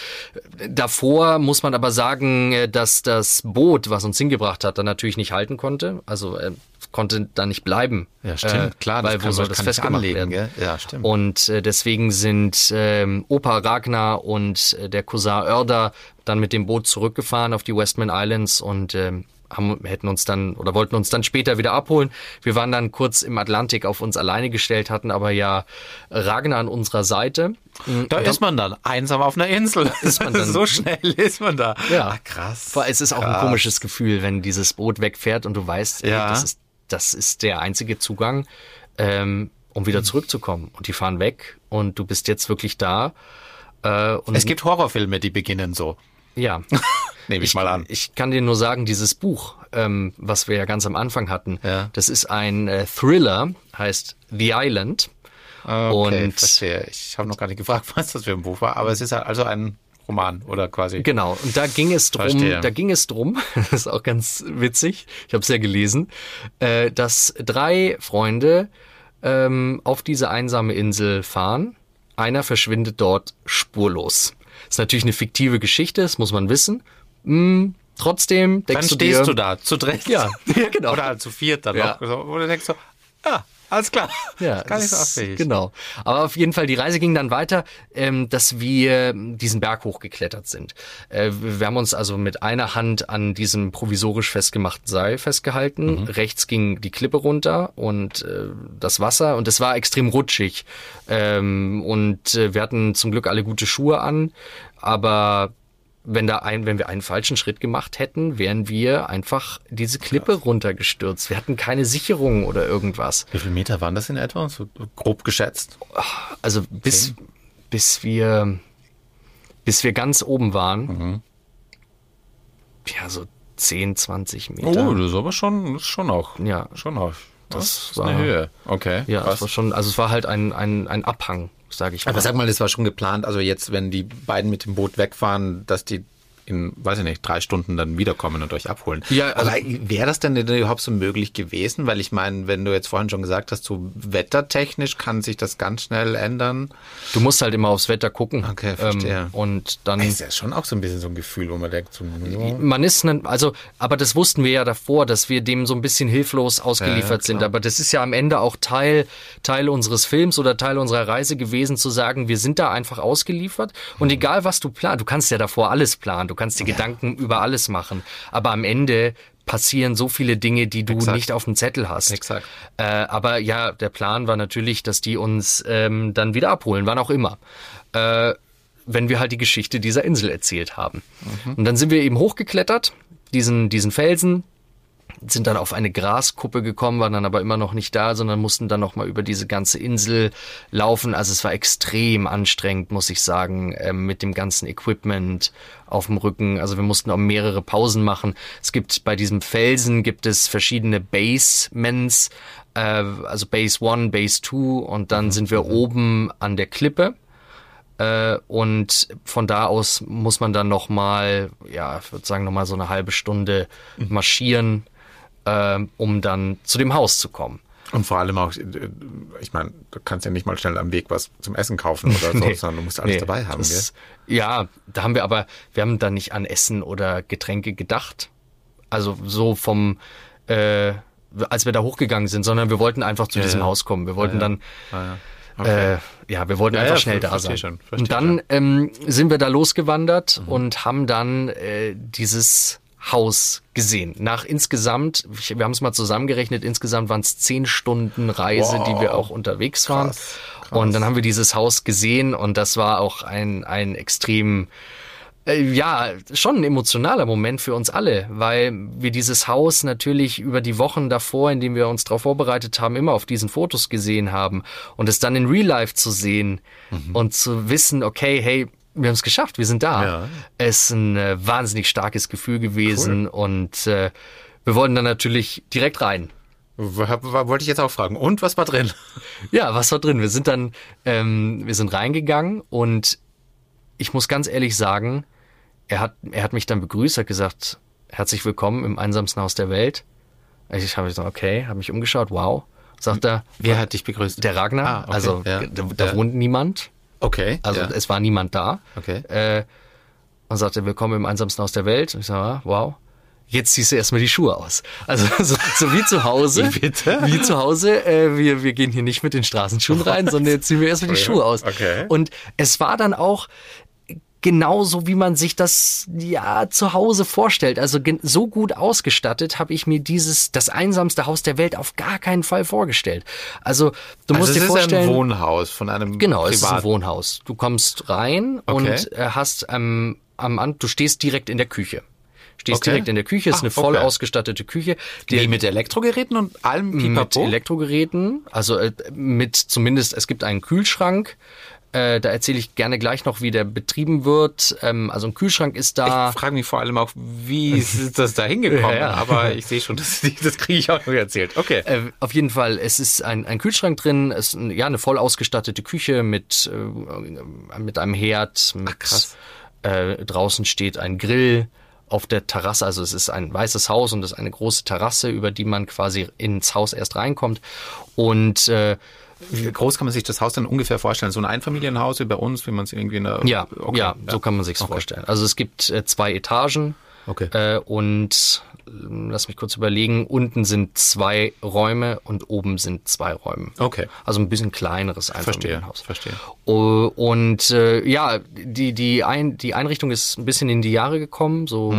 S3: Davor muss man aber sagen, äh, dass das Boot, was uns hingebracht hat, dann natürlich nicht halten konnte. Also äh, konnte da nicht bleiben.
S2: Ja, stimmt, klar, das
S3: Weil wo soll
S2: das
S3: festgemacht
S2: anlegen,
S3: werden?
S2: gell? Ja, stimmt.
S3: Und äh, deswegen sind ähm, Opa Ragnar und äh, der Cousin Oerder dann mit dem Boot zurückgefahren auf die Westman Islands und ähm, haben, hätten uns dann oder wollten uns dann später wieder abholen. Wir waren dann kurz im Atlantik auf uns alleine gestellt, hatten aber ja Ragnar an unserer Seite.
S2: Da ist man dann einsam auf einer Insel.
S3: ist man dann-
S2: so schnell ist man da.
S3: Ja.
S2: Ah, krass.
S3: Es ist auch ein
S2: Krass.
S3: komisches Gefühl, wenn dieses Boot wegfährt und du weißt, ey,
S2: Ja.
S3: das, ist, das ist der einzige Zugang, ähm, um wieder zurückzukommen. Und die fahren weg und du bist jetzt wirklich da. Äh, und
S2: Es gibt Horrorfilme, die beginnen so.
S3: ja.
S2: Nehme ich, mal an.
S3: Ich kann dir nur sagen, dieses Buch, ähm, was wir ja ganz am Anfang hatten,
S2: Ja.
S3: das ist ein äh, Thriller, heißt The Island.
S2: Okay,
S3: Und-
S2: verstehe. Ich habe noch gar nicht gefragt, was das für ein Buch war, aber es ist halt also ein Roman oder quasi.
S3: Genau, und da ging es drum,
S2: Verstehe.
S3: da ging es drum, das ist auch ganz witzig, ich habe es ja gelesen, äh, dass drei Freunde ähm, auf diese einsame Insel fahren. Einer verschwindet dort spurlos. Ist natürlich eine fiktive Geschichte, das muss man wissen. Hm, trotzdem
S2: Dann
S3: denkst du
S2: stehst
S3: dir,
S2: du da, zu dritt.
S3: Ja, ja, genau.
S2: Oder zu viert dann
S3: Ja.
S2: noch. Wo du denkst so, ja, alles klar.
S3: Ja,
S2: Gar nicht so abwegig.
S3: Genau. Aber auf jeden Fall, die Reise ging dann weiter, ähm, dass wir diesen Berg hochgeklettert sind. Äh, wir haben uns also mit einer Hand an diesem provisorisch festgemachten Seil festgehalten. Rechts ging die Klippe runter und äh, das Wasser und es war extrem rutschig. Ähm, und äh, wir hatten zum Glück alle gute Schuhe an, aber wenn da ein, wenn wir einen falschen Schritt gemacht hätten, wären wir einfach diese Klippe runtergestürzt. Wir hatten keine Sicherung oder irgendwas.
S2: Wie viele Meter waren das in etwa? So grob geschätzt.
S3: Also bis, bis wir bis wir ganz oben waren, ja, so 10, 20 Meter.
S2: Oh, das ist aber schon, das ist schon auch.
S3: Ja.
S2: Schon auch. Das,
S3: Das
S2: ist
S3: war-
S2: eine Höhe. Okay.
S3: ja,
S2: krass.
S3: es war schon, also es war halt ein, ein, ein Abhang, sage ich mal.
S2: Aber sag mal, das war schon geplant, also jetzt, wenn die beiden mit dem Boot wegfahren, dass die in, weiß ich nicht, drei Stunden dann wiederkommen und euch abholen.
S3: Ja, also-
S2: aber wäre das denn überhaupt so möglich gewesen? Weil ich meine, wenn du jetzt vorhin schon gesagt hast, so wettertechnisch kann sich das ganz schnell ändern.
S3: du musst halt immer aufs Wetter gucken.
S2: Okay, verstehe.
S3: Ähm, und dann
S2: Das ist ja schon auch so ein bisschen so ein Gefühl, wo man denkt, so, ja.
S3: man ist, ne, also, aber das wussten wir ja davor, dass wir dem so ein bisschen hilflos ausgeliefert
S2: Ja,
S3: sind. Aber das ist ja am Ende auch Teil, Teil unseres Films oder Teil unserer Reise gewesen, zu sagen, wir sind da einfach ausgeliefert. Und egal was du planst, du kannst ja davor alles planen, du kannst dir Gedanken über alles machen. Aber am Ende passieren so viele Dinge, die du
S2: Exakt.
S3: nicht auf dem Zettel hast.
S2: Exakt.
S3: Äh, aber ja, der Plan war natürlich, dass die uns ähm, dann wieder abholen, wann auch immer. Äh, wenn wir halt die Geschichte dieser Insel erzählt haben. Und dann sind wir eben hochgeklettert, diesen, diesen Felsen, sind dann auf eine Graskuppe gekommen, waren dann aber immer noch nicht da, sondern mussten dann nochmal über diese ganze Insel laufen. Also es war extrem anstrengend, muss ich sagen, äh, mit dem ganzen Equipment auf dem Rücken. Also wir mussten auch mehrere Pausen machen. Es gibt bei diesem Felsen gibt es verschiedene Basements, äh, also Base 1, Base 2 und dann sind wir oben an der Klippe. Äh, und von da aus muss man dann nochmal, ja, ich würde sagen, nochmal so eine halbe Stunde marschieren, äh, um dann zu dem Haus zu kommen.
S2: Und vor allem auch, äh, ich meine, du kannst ja nicht mal schnell am Weg was zum Essen kaufen oder so,
S3: Nee.
S2: sondern du musst alles
S3: Nee,
S2: dabei haben, gell?
S3: das, Ja, da haben wir aber, wir haben da nicht an Essen oder Getränke gedacht. Also so vom, äh, als wir da hochgegangen sind, sondern wir wollten einfach zu
S2: Ja,
S3: diesem
S2: ja.
S3: Haus kommen. Wir wollten
S2: ja.
S3: dann
S2: Ah, ja. Okay.
S3: Äh, ja, wir wollten einfach schnell da sein.
S2: schon,
S3: und dann ähm, sind wir da losgewandert
S2: Mhm.
S3: und haben dann äh, dieses Haus gesehen. Nach insgesamt, wir haben es mal zusammengerechnet, insgesamt waren es zehn Stunden Reise, die wir auch unterwegs waren.
S2: Krass,
S3: Und dann haben wir dieses Haus gesehen und das war auch ein, ein extrem äh, ja, schon ein emotionaler Moment für uns alle, weil wir dieses Haus natürlich über die Wochen davor, in denen wir uns darauf vorbereitet haben, immer auf diesen Fotos gesehen haben und es dann in Real Life zu sehen und zu wissen, okay, hey, wir haben es geschafft, wir sind da.
S2: Ja.
S3: Es ist ein äh, wahnsinnig starkes Gefühl gewesen und äh, wir wollten dann natürlich direkt rein.
S2: Wollte ich jetzt auch fragen. Und was war drin?
S3: Ja, was war drin? Wir sind dann, ähm, wir sind reingegangen und ich muss ganz ehrlich sagen, er hat, er hat mich dann begrüßt, hat gesagt, herzlich willkommen im einsamsten Haus der Welt. Ich habe gesagt, okay, habe mich umgeschaut, wow. Sagt er,
S2: Wer hat dich begrüßt?
S3: der Ragnar,
S2: Ah, okay,
S3: also
S2: ja.
S3: da, da
S2: Ja.
S3: wohnt niemand,
S2: Okay.
S3: also
S2: ja.
S3: es war niemand da.
S2: Okay.
S3: Äh, und sagte, willkommen im einsamsten Haus der Welt. Und ich sage, ah, wow. Jetzt ziehst du erstmal die Schuhe aus. Also so, so wie zu Hause.
S2: Wie bitte?
S3: Wie zu Hause. Äh, wir, wir gehen hier nicht mit den Straßenschuhen rein, sondern jetzt ziehen wir erstmal die Schuhe aus.
S2: Okay.
S3: Und es war dann auch genauso, wie man sich das ja zu Hause vorstellt. Also so gut ausgestattet habe ich mir dieses das einsamste Haus der Welt auf gar keinen Fall vorgestellt. Also du
S2: also
S3: musst
S2: es
S3: dir
S2: ist
S3: vorstellen,
S2: ein Wohnhaus von einem
S3: Genau, es ist ein
S2: Privat.
S3: Wohnhaus. Du kommst rein
S2: Okay.
S3: und äh, hast am am du stehst direkt in der Küche. Stehst
S2: Okay.
S3: direkt in der Küche, ist
S2: Ah,
S3: eine voll
S2: okay.
S3: ausgestattete Küche.
S2: Die
S3: Die
S2: mit Elektrogeräten und allem
S3: mit
S2: Pipapo?
S3: Elektrogeräten, also äh, mit zumindest, es gibt einen Kühlschrank. Äh, da erzähle ich gerne gleich noch, wie der betrieben wird. Ähm, also ein Kühlschrank ist da.
S2: Ich frage mich vor allem auch, wie ist das da hingekommen?
S3: Ja, ja.
S2: Aber ich sehe schon, das, das kriege ich auch nur erzählt. Okay.
S3: Äh, auf jeden Fall, es ist ein, ein Kühlschrank drin, es ist ja eine voll ausgestattete Küche mit, äh, mit einem Herd, mit
S2: krass.
S3: Äh, draußen steht ein Grill auf der Terrasse, also es ist ein weißes Haus und es ist eine große Terrasse, über die man quasi ins Haus erst reinkommt. Und äh,
S2: Wie groß kann man sich das Haus dann ungefähr vorstellen? So ein Einfamilienhaus wie bei uns, wie man es irgendwie in der...
S3: ja,
S2: okay.
S3: ja, so kann man sich's vorstellen. Also es gibt äh, zwei Etagen
S2: Okay.
S3: äh, und äh, lass mich kurz überlegen, unten sind zwei Räume und oben sind zwei Räume.
S2: Okay.
S3: Also ein bisschen kleineres
S2: Verstehe,
S3: Einfamilienhaus.
S2: verstehe.
S3: Oh, Und äh, ja, die, die, Ein die Einrichtung ist ein bisschen in die Jahre gekommen, so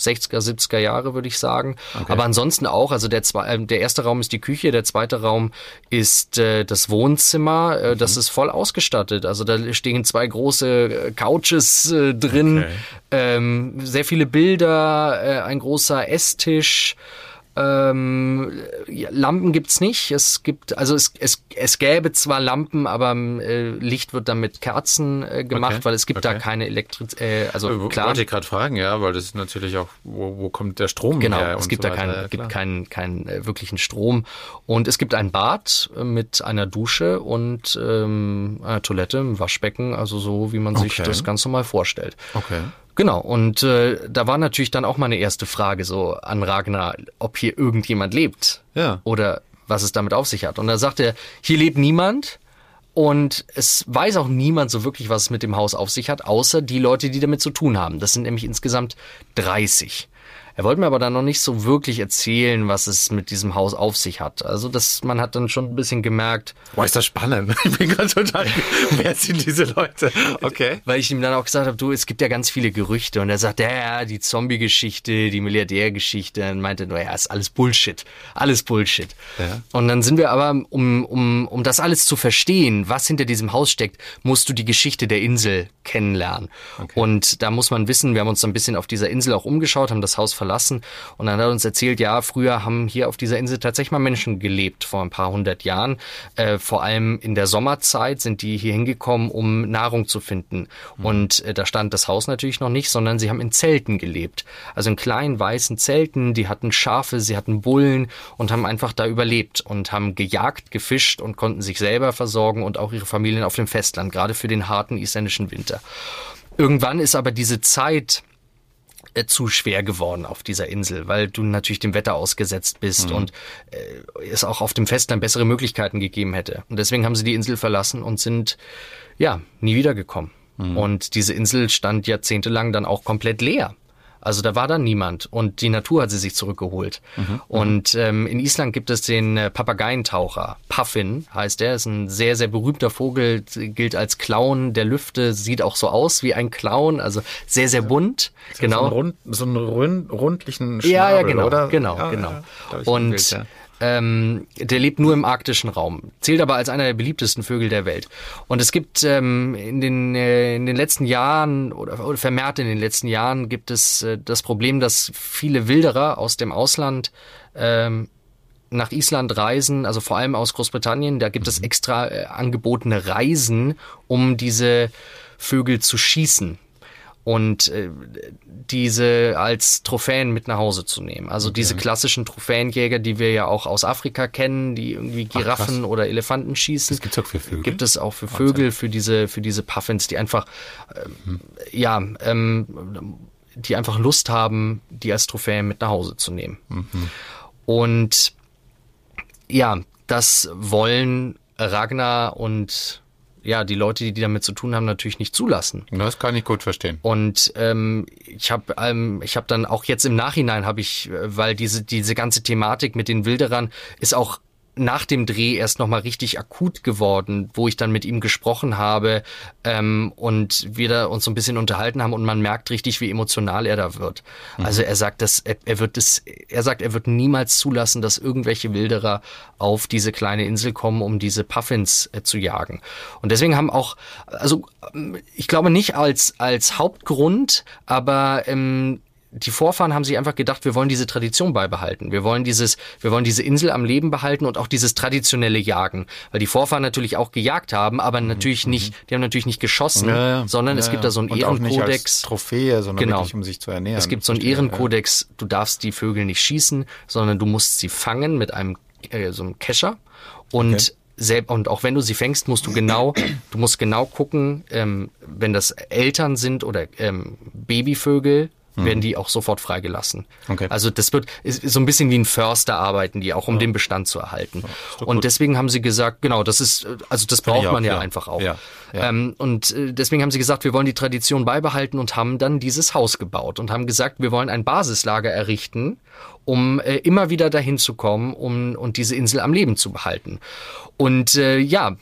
S3: 60er, 70er Jahre würde ich sagen. Aber ansonsten auch, also der, zwei, äh, der erste Raum ist die Küche, der zweite Raum ist äh, das Wohnzimmer. Äh, Das ist voll ausgestattet. Also da stehen zwei große äh, Couches äh, drin,
S2: Okay.
S3: ähm, sehr viele Bilder, äh, ein großer Esstisch. Ähm, Lampen gibt's nicht. Es gibt, also es, es, es gäbe zwar Lampen, aber äh, Licht wird dann mit Kerzen äh, gemacht,
S2: Okay,
S3: weil es gibt da
S2: okay.
S3: keine Elektrizität. Äh, also
S2: Wo-
S3: klar,
S2: Wollte ich gerade fragen, ja, weil das ist natürlich auch, wo, wo kommt der Strom
S3: Genau,
S2: her?
S3: es
S2: und
S3: gibt
S2: so
S3: da keinen,
S2: Ja,
S3: gibt keinen, keinen äh, wirklichen Strom. Und es gibt ein Bad äh, mit einer Dusche und ähm, einer Toilette, einem Waschbecken, also so, wie man sich
S2: Okay.
S3: das ganz normal vorstellt.
S2: Okay.
S3: Genau, und äh, da war natürlich dann auch meine erste Frage so an Ragnar, ob hier irgendjemand lebt.
S2: Ja.
S3: Oder was es damit auf sich hat. Und da sagt er, hier lebt niemand. Und es weiß auch niemand so wirklich, was es mit dem Haus auf sich hat, außer die Leute, die damit zu tun haben. Das sind nämlich insgesamt 30. Er wollte mir aber dann noch nicht so wirklich erzählen, was es mit diesem Haus auf sich hat. Also das, man hat dann schon ein bisschen gemerkt,
S2: Boah, ist das spannend. Ich bin gerade total, wer sind diese Leute? Okay.
S3: weil ich ihm dann auch gesagt habe, du, es gibt ja ganz viele Gerüchte. Und er sagt, ja, ja, die Zombie-Geschichte, die Milliardär-Geschichte. Und meinte, naja, ist alles Bullshit. Alles Bullshit.
S2: Ja.
S3: Und dann sind wir aber, um, um, um das alles zu verstehen, was hinter diesem Haus steckt, musst du die Geschichte der Insel kennenlernen. Und da muss man wissen, wir haben uns so ein bisschen auf dieser Insel auch umgeschaut, haben das Haus verlassen verlassen. Und dann hat er uns erzählt, ja, früher haben hier auf dieser Insel tatsächlich mal Menschen gelebt, vor ein paar hundert Jahren. Äh, vor allem in der Sommerzeit sind die hier hingekommen, um Nahrung zu finden. Mhm. Und äh, da stand das Haus natürlich noch nicht, sondern sie haben in Zelten gelebt. Also in kleinen weißen Zelten, die hatten Schafe, sie hatten Bullen und haben einfach da überlebt und haben gejagt, gefischt und konnten sich selber versorgen und auch ihre Familien auf dem Festland, gerade für den harten isländischen Winter. Irgendwann ist aber diese Zeit äh, zu schwer geworden auf dieser Insel, weil du natürlich dem Wetter ausgesetzt bist mhm. und äh, es auch auf dem Festland bessere Möglichkeiten gegeben hätte. Und deswegen haben sie die Insel verlassen und sind ja nie wiedergekommen. Mhm. Und diese Insel stand jahrzehntelang dann auch komplett leer. Also da war dann niemand und die Natur hat sie sich zurückgeholt. Mhm. Und ähm, in Island gibt es den äh, Papageientaucher. Puffin heißt er, ist ein sehr, sehr berühmter Vogel, gilt als Clown der Lüfte, sieht auch so aus wie ein Clown, also sehr, sehr bunt.
S2: Ja, genau. So einen, rund, so einen rund, rundlichen
S3: Schnabel, ja, ja, genau, oder? Genau, ja, genau. Ja, und Bild. Ähm, der lebt nur im arktischen Raum, zählt aber als einer der beliebtesten Vögel der Welt. Und es gibt ähm, in, den, äh, in den letzten Jahren oder, oder vermehrt in den letzten Jahren gibt es äh, das Problem, dass viele Wilderer aus dem Ausland ähm, nach Island reisen, also vor allem aus Großbritannien. Da gibt es mhm. extra äh, angebotene Reisen, um diese Vögel zu schießen und äh, diese als Trophäen mit nach Hause zu nehmen. Also okay. diese klassischen Trophäenjäger, die wir ja auch aus Afrika kennen, die irgendwie Giraffen Ach, oder Elefanten schießen. Das
S2: gibt's auch für Vögel.
S3: Gibt es auch für Vögel, für diese für diese Puffins, die einfach ähm, hm. ja ähm, die einfach Lust haben, die als Trophäen mit nach Hause zu nehmen. Mhm. Und ja, das wollen Ragnar und ja, die Leute, die damit zu tun haben, natürlich nicht zulassen.
S2: Das kann ich gut verstehen.
S3: Und ähm, ich habe ähm, ich habe dann auch jetzt im Nachhinein habe ich, äh, weil diese diese ganze Thematik mit den Wilderern ist auch nach dem Dreh erst nochmal richtig akut geworden, wo ich dann mit ihm gesprochen habe ähm, und wir da uns so ein bisschen unterhalten haben und man merkt richtig, wie emotional er da wird. Mhm. Also er sagt, dass er, er wird das, er sagt, er wird niemals zulassen, dass irgendwelche Wilderer auf diese kleine Insel kommen, um diese Puffins äh, zu jagen. Und deswegen haben auch, also ich glaube nicht als als Hauptgrund, aber ähm, die Vorfahren haben sich einfach gedacht, wir wollen diese Tradition beibehalten. Wir wollen dieses, wir wollen diese Insel am Leben behalten und auch dieses traditionelle Jagen. Weil die Vorfahren natürlich auch gejagt haben, aber mhm, natürlich mhm. nicht, die haben natürlich nicht geschossen, ja, ja. sondern ja, es gibt da so einen Ehrenkodex.
S2: Trophäe, sondern genau. wirklich, um sich zu ernähren.
S3: Es gibt so einen Ehrenkodex, du darfst die Vögel nicht schießen, sondern du musst sie fangen mit einem, äh, so einem Kescher und okay und auch wenn du sie fängst, musst du genau, du musst genau gucken, ähm, wenn das Eltern sind oder ähm, Babyvögel, mhm. werden die auch sofort freigelassen. Okay. Also das wird so ein bisschen wie ein Förster arbeiten die auch, um ja. den Bestand zu erhalten. Ja, und deswegen haben sie gesagt, genau, das ist, also das braucht man ja, ja, einfach auch. Ähm, und äh, deswegen haben sie gesagt, wir wollen die Tradition beibehalten und haben dann dieses Haus gebaut und haben gesagt, wir wollen ein Basislager errichten, um äh, immer wieder dahin zu kommen um, und diese Insel am Leben zu behalten. Und äh, ja,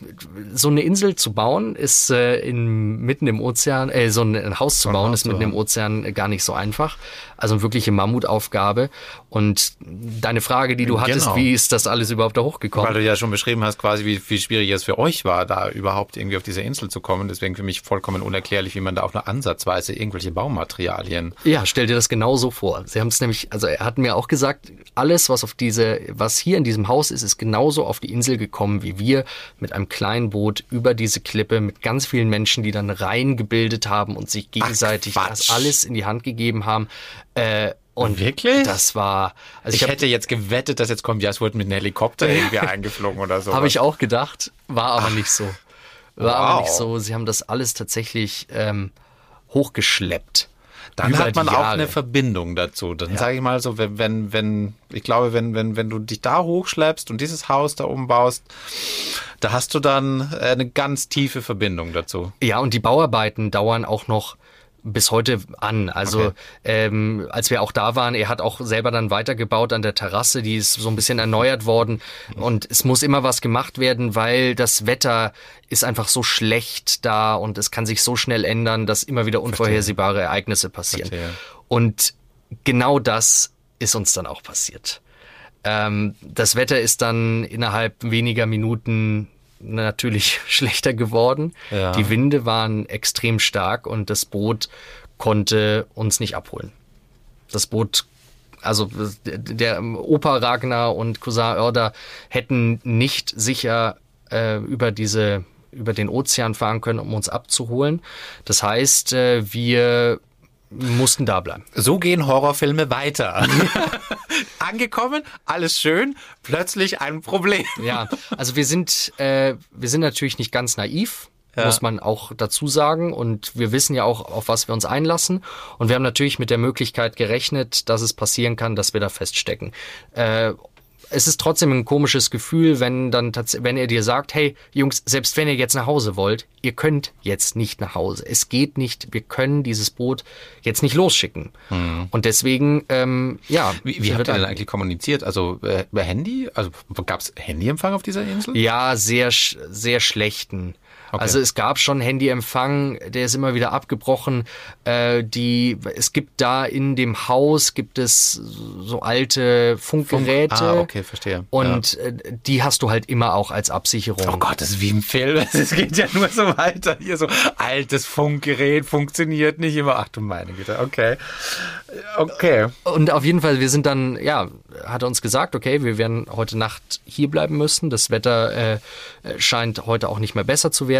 S3: so eine Insel zu bauen ist äh, in, mitten im Ozean, äh, so ein Haus zu bauen ist mitten im Ozean gar nicht so einfach. Also eine wirkliche Mammutaufgabe. Und deine Frage, die du hattest, genau. wie ist das alles überhaupt da hochgekommen?
S2: Weil du ja schon beschrieben hast, quasi wie, wie schwierig es für euch war, da überhaupt irgendwie auf diese Insel zu kommen. Deswegen für mich vollkommen unerklärlich, wie man da auch nur ansatzweise irgendwelche Baumaterialien.
S3: Ja, stell dir das genau so vor. Sie haben es nämlich, also er hat mir auch gesagt, alles, was auf diese, was hier in diesem Haus ist, ist genauso auf die Insel gekommen wie wir mit einem kleinen Boot über diese Klippe mit ganz vielen Menschen, die dann Reihen gebildet haben und sich gegenseitig Ach, das alles in die Hand gegeben haben.
S2: Äh, und wirklich?
S3: Das war.
S2: Also ich, ich hätte jetzt gewettet, dass jetzt kommt, ja, es wurde mit einem Helikopter irgendwie eingeflogen oder so.
S3: Habe ich auch gedacht, war aber Ach, nicht so. War wow. aber nicht so. Sie haben das alles tatsächlich ähm, hochgeschleppt.
S2: Dann hat man auch eine Verbindung dazu. Dann ja. sage ich mal so, wenn, wenn, wenn, ich glaube, wenn, wenn, wenn du dich da hochschleppst und dieses Haus da umbaust, da hast du dann eine ganz tiefe Verbindung dazu.
S3: Ja, und die Bauarbeiten dauern auch noch bis heute an. Also okay. ähm, als wir auch da waren, er hat auch selber dann weitergebaut an der Terrasse, die ist so ein bisschen erneuert worden und es muss immer was gemacht werden, weil das Wetter ist einfach so schlecht da und es kann sich so schnell ändern, dass immer wieder unvorhersehbare Ereignisse passieren. Verstehe. Und genau das ist uns dann auch passiert. Ähm, das Wetter ist dann innerhalb weniger Minuten natürlich schlechter geworden. Ja. Die Winde waren extrem stark und das Boot konnte uns nicht abholen. Das Boot also der Opa Ragnar und Cousin Örder hätten nicht sicher äh, über diese über den Ozean fahren können, um uns abzuholen. Das heißt, äh, wir mussten da bleiben.
S2: So gehen Horrorfilme weiter. Angekommen, alles schön, plötzlich ein Problem.
S3: Ja, also wir sind, äh, wir sind natürlich nicht ganz naiv. Ja. muss man auch dazu sagen. Und wir wissen ja auch, auf was wir uns einlassen. Und wir haben natürlich mit der Möglichkeit gerechnet, dass es passieren kann, dass wir da feststecken. Äh, es ist trotzdem ein komisches Gefühl, wenn dann wenn er dir sagt, hey Jungs, selbst wenn ihr jetzt nach Hause wollt, ihr könnt jetzt nicht nach Hause. Es geht nicht, wir können dieses Boot jetzt nicht losschicken. Mhm. Und deswegen, ähm, ja.
S2: Wie, wie habt ihr denn eigentlich kommuniziert? Also äh, über Handy? Also gab es Handyempfang auf dieser Insel?
S3: Ja, sehr, sehr schlechten. Okay. Also es gab schon Handyempfang, der ist immer wieder abgebrochen. Äh, die, es gibt da in dem Haus gibt es so alte Funkgeräte. Funk.
S2: Ah, okay, verstehe.
S3: Und ja. Äh, die hast du halt immer auch als Absicherung.
S2: Oh Gott, das ist wie im Film. Es geht ja nur so weiter. Hier so altes Funkgerät funktioniert nicht immer. Ach du meine Güte. Okay. Okay.
S3: Und auf jeden Fall, wir sind dann, ja, hat er uns gesagt, okay, wir werden heute Nacht hier bleiben müssen. Das Wetter äh, scheint heute auch nicht mehr besser zu werden.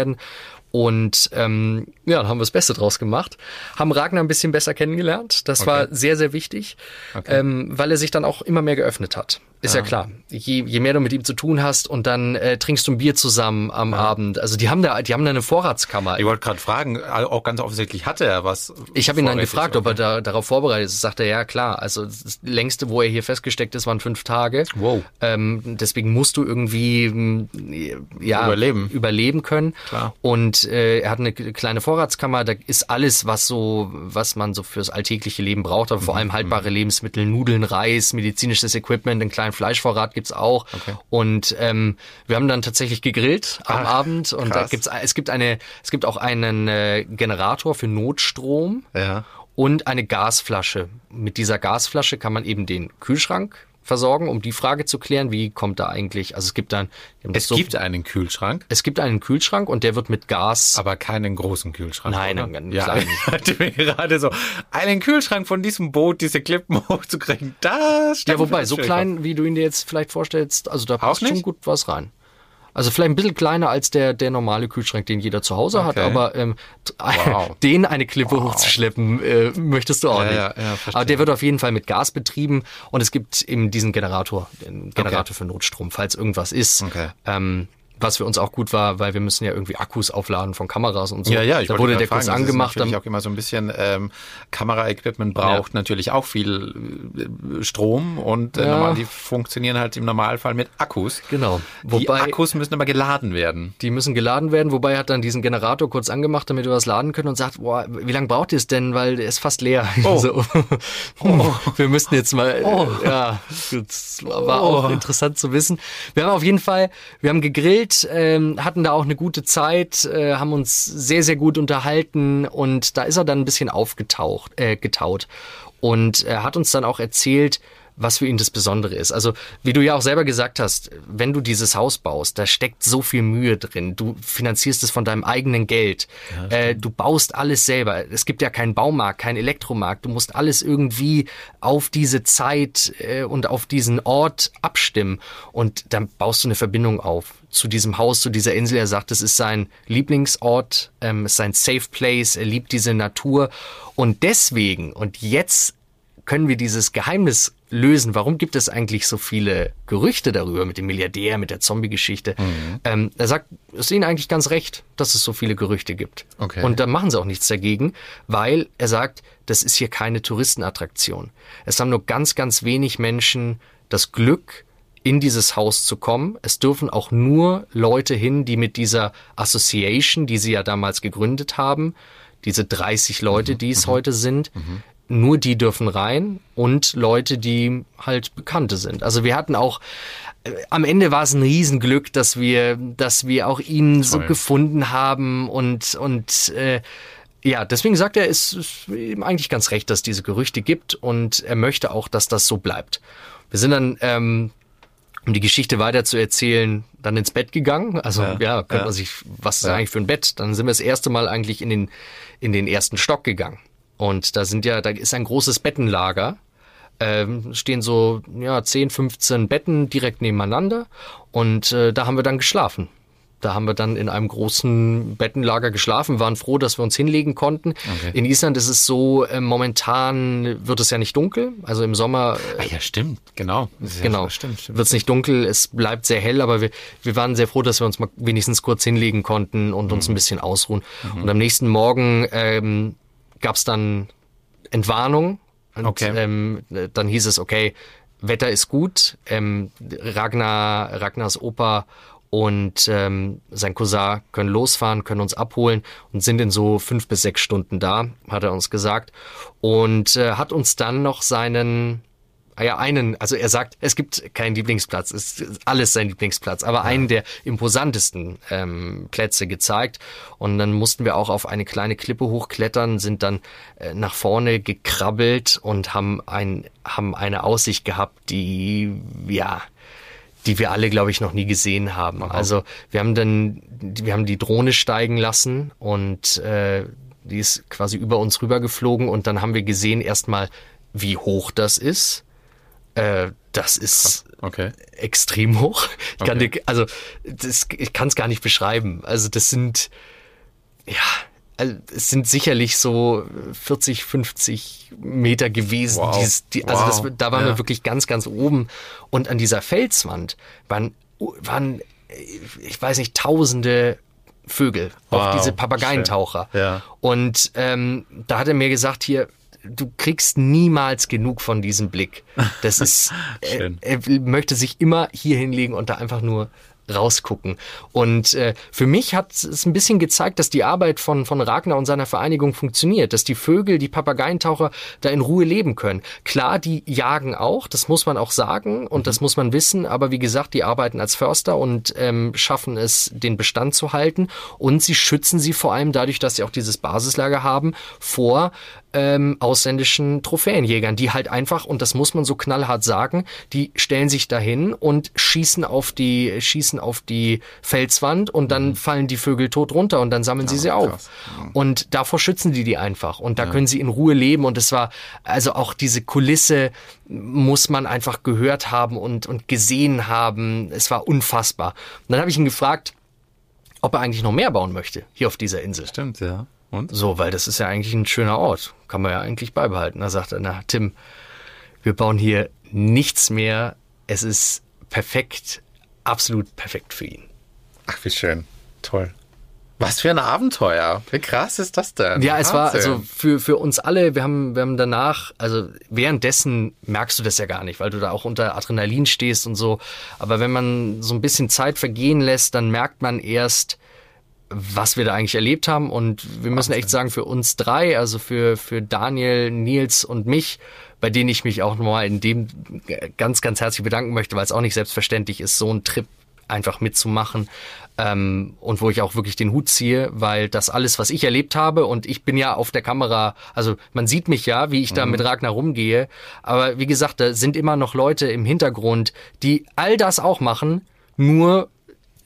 S3: Und ähm, ja, dann haben wir das Beste draus gemacht. Haben Ragnar ein bisschen besser kennengelernt. Das okay. war sehr, sehr wichtig, okay. ähm, weil er sich dann auch immer mehr geöffnet hat. Ist ja, ja klar. Je, je mehr du mit ihm zu tun hast und dann äh, trinkst du ein Bier zusammen am ja. Abend. Also die haben da, die haben da eine Vorratskammer.
S2: Ich wollte gerade fragen, auch ganz offensichtlich hatte er was.
S3: Ich habe ihn dann gefragt, ob er da, darauf vorbereitet ist. Sagt er, ja klar. Also das längste, wo er hier festgesteckt ist, waren fünf Tage.
S2: Wow.
S3: Ähm, deswegen musst du irgendwie ja,
S2: überleben.
S3: überleben können.
S2: Klar.
S3: Und äh, er hat eine kleine Vorratskammer. Da ist alles, was so, was man so fürs alltägliche Leben braucht, aber vor mhm. allem haltbare Lebensmittel, Nudeln, Reis, medizinisches Equipment, ein kleines kleinen Fleischvorrat gibt's auch. Okay. Und ähm, wir haben dann tatsächlich gegrillt am Ach, Abend und krass. da gibt's es gibt eine es gibt auch einen äh, Generator für Notstrom.
S2: Ja.
S3: Und eine Gasflasche. Mit dieser Gasflasche kann man eben den Kühlschrank versorgen, um die Frage zu klären, wie kommt da eigentlich, also es gibt dann...
S2: Es so, gibt einen Kühlschrank?
S3: Es gibt einen Kühlschrank und der wird mit Gas...
S2: Aber keinen großen Kühlschrank,
S3: Nein,
S2: oder?
S3: einen
S2: ja, kleinen. hatte mir gerade so, einen Kühlschrank von diesem Boot, diese Klippen hochzukriegen, das...
S3: Ja, wobei, so klein, wie du ihn dir jetzt vielleicht vorstellst, also da passt schon gut was rein. Also vielleicht ein bisschen kleiner als der, der normale Kühlschrank, den jeder zu Hause okay. hat, aber ähm, wow. den eine Klippe wow. hochzuschleppen, äh, möchtest du auch
S2: ja,
S3: nicht.
S2: Ja, ja,
S3: aber der wird auf jeden Fall mit Gas betrieben und es gibt eben diesen Generator, den Generator okay. für Notstrom, falls irgendwas ist.
S2: Okay.
S3: Ähm, was für uns auch gut war, weil wir müssen ja irgendwie Akkus aufladen von Kameras und so.
S2: Ja, ja, ich
S3: da wurde der kurz
S2: fragen,
S3: angemacht.
S2: Das ist natürlich auch immer so ein bisschen ähm, Kameraequipment braucht ja. natürlich auch viel äh, Strom und äh, ja. normal, die funktionieren halt im Normalfall mit Akkus.
S3: Genau.
S2: Wobei, die Akkus müssen aber geladen werden.
S3: Die müssen geladen werden, wobei er hat dann diesen Generator kurz angemacht, damit wir was laden können und sagt, boah, wie lange braucht ihr es denn, weil der ist fast leer.
S2: Oh. so,
S3: oh. Wir müssten jetzt mal, oh. ja, das war auch oh. interessant zu wissen. Wir haben auf jeden Fall, wir haben gegrillt, Welt, ähm, hatten da auch eine gute Zeit, äh, haben uns sehr, sehr gut unterhalten und da ist er dann ein bisschen aufgetaucht, äh, getaut. Und er hat uns dann auch erzählt, was für ihn das Besondere ist. Also, wie du ja auch selber gesagt hast, wenn du dieses Haus baust, da steckt so viel Mühe drin. Du finanzierst es von deinem eigenen Geld. Ja, äh, du baust alles selber. Es gibt ja keinen Baumarkt, keinen Elektromarkt. Du musst alles irgendwie auf diese Zeit äh, und auf diesen Ort abstimmen. Und dann baust du eine Verbindung auf zu diesem Haus, zu dieser Insel. Er sagt, es ist sein Lieblingsort, ähm, es ist sein Safe Place, er liebt diese Natur. Und deswegen, und jetzt können wir dieses Geheimnis lösen. Warum gibt es eigentlich so viele Gerüchte darüber mit dem Milliardär, mit der Zombie-Geschichte? Mhm. Ähm, er sagt, es ist ihnen eigentlich ganz recht, dass es so viele Gerüchte gibt.
S2: Okay.
S3: Und da machen sie auch nichts dagegen, weil er sagt, das ist hier keine Touristenattraktion. Es haben nur ganz, ganz wenig Menschen das Glück, in dieses Haus zu kommen. Es dürfen auch nur Leute hin, die mit dieser Association, die sie ja damals gegründet haben, diese 30 Leute, mhm. die es mhm. heute sind, mhm nur die dürfen rein und Leute, die halt Bekannte sind. Also wir hatten auch äh, am Ende war es ein Riesenglück, dass wir, dass wir auch ihn Toll. so gefunden haben und und äh, ja, deswegen sagt er, es ist ihm eigentlich ganz recht, dass es diese Gerüchte gibt und er möchte auch, dass das so bleibt. Wir sind dann, ähm, um die Geschichte weiter zu erzählen, dann ins Bett gegangen. Also ja, ja könnte ja. man sich, was ist ja. eigentlich für ein Bett? Dann sind wir das erste Mal eigentlich in den in den ersten Stock gegangen. Und da sind ja, da ist ein großes Bettenlager. Ähm, stehen so ja, 10, 15 Betten direkt nebeneinander und äh, da haben wir dann geschlafen. Da haben wir dann in einem großen Bettenlager geschlafen, waren froh, dass wir uns hinlegen konnten.
S2: Okay.
S3: In Island ist es so, äh, momentan wird es ja nicht dunkel. Also im Sommer
S2: Ah ja, stimmt, genau. Ja-
S3: genau. Wird es nicht dunkel, es bleibt sehr hell, aber wir, wir waren sehr froh, dass wir uns mal wenigstens kurz hinlegen konnten und
S2: Mhm.
S3: uns ein bisschen ausruhen. Und am nächsten Morgen ähm, gab es dann Entwarnung. Und,
S2: Okay.
S3: ähm, dann hieß es, okay, Wetter ist gut. Ähm, Ragnar, Ragnars Opa und ähm, sein Cousin können losfahren, können uns abholen und sind in so fünf bis sechs Stunden da, hat er uns gesagt. Und äh, hat uns dann noch seinen ja, einen, also er sagt, es gibt keinen Lieblingsplatz, es ist alles sein Lieblingsplatz, aber einen der imposantesten ähm, Plätze gezeigt. Und dann mussten wir auch auf eine kleine Klippe hochklettern, sind dann äh, nach vorne gekrabbelt und haben ein, haben eine Aussicht gehabt, die, ja, die wir alle, glaube ich, noch nie gesehen haben. Also wir haben dann, wir haben die Drohne steigen lassen und äh, die ist quasi über uns rübergeflogen und dann haben wir gesehen erstmal, wie hoch das ist. Äh, das ist
S2: Okay.
S3: extrem hoch. Ich kann
S2: Okay.
S3: dir, also das, ich kann es gar nicht beschreiben. Also das sind ja, also es sind sicherlich so 40, 50 Meter gewesen.
S2: Wow.
S3: Dieses, die, also
S2: Wow.
S3: das, da waren
S2: Ja.
S3: wir wirklich ganz, ganz oben. Und an dieser Felswand waren, waren ich weiß nicht, tausende Vögel, auch
S2: Wow.
S3: diese Papageientaucher.
S2: Ja.
S3: Und ähm, da hat er mir gesagt, hier, du kriegst niemals genug von diesem Blick. Das ist,
S2: Schön.
S3: er, er möchte sich immer hier hinlegen und da einfach nur rausgucken. Und äh, für mich hat es ein bisschen gezeigt, dass die Arbeit von, von Ragnar und seiner Vereinigung funktioniert, dass die Vögel, die Papageientaucher da in Ruhe leben können. Klar, die jagen auch, das muss man auch sagen und das muss man wissen, aber wie gesagt, die arbeiten als Förster und ähm, schaffen es, den Bestand zu halten und sie schützen sie vor allem dadurch, dass sie auch dieses Basislager haben, vor ähm, ausländischen Trophäenjägern, die halt einfach, und das muss man so knallhart sagen, die stellen sich dahin und schießen auf die, schießen auf die Felswand und dann fallen die Vögel tot runter und dann sammeln sie sie auf.
S2: krass.
S3: Und davor schützen die die einfach und da können sie in Ruhe leben und es war, also auch diese Kulisse muss man einfach gehört haben und, und gesehen haben. Es war unfassbar. Und dann habe ich ihn gefragt, ob er eigentlich noch mehr bauen möchte hier auf dieser Insel.
S2: Stimmt, ja. Und?
S3: So, weil das ist ja eigentlich ein schöner Ort. Kann man ja eigentlich beibehalten. Da sagt er, na, Tim, wir bauen hier nichts mehr. Es ist perfekt, absolut perfekt für ihn.
S2: Ach, wie schön. Toll. Was für ein Abenteuer. Wie krass ist das denn?
S3: Ja, es war
S2: Wahnsinn.
S3: also für, für uns alle, wir haben, wir haben danach, also währenddessen merkst du das ja gar nicht, weil du da auch unter Adrenalin stehst und so. Aber wenn man so ein bisschen Zeit vergehen lässt, dann merkt man erst, was wir da eigentlich erlebt haben. Und wir müssen echt sagen, für uns drei, also für, für Daniel, Nils und mich, bei denen ich mich auch nochmal in dem ganz, ganz herzlich bedanken möchte, weil es auch nicht selbstverständlich ist, so einen Trip einfach mitzumachen ähm, und wo ich auch wirklich den Hut ziehe, weil das alles, was ich erlebt habe und ich bin ja auf der Kamera, also man sieht mich ja, wie ich da mit Ragnar rumgehe, aber wie gesagt, da sind immer noch Leute im Hintergrund, die all das auch machen, nur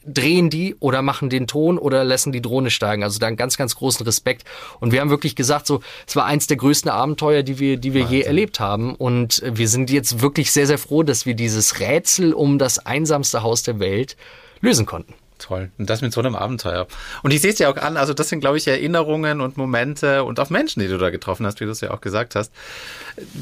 S3: drehen die oder machen den Ton oder lassen die Drohne steigen. Also da einen ganz, ganz großen Respekt. Und wir haben wirklich gesagt, so, es war eins der größten Abenteuer, die wir, die wir je erlebt haben. Und äh, wir sind jetzt wirklich sehr, sehr froh, dass wir dieses Rätsel um das einsamste Haus der Welt lösen konnten.
S2: Toll. Und das mit so einem Abenteuer. Und ich sehe es ja auch an, also das sind, glaube ich, Erinnerungen und Momente und auch Menschen, die du da getroffen hast, wie du es ja auch gesagt hast.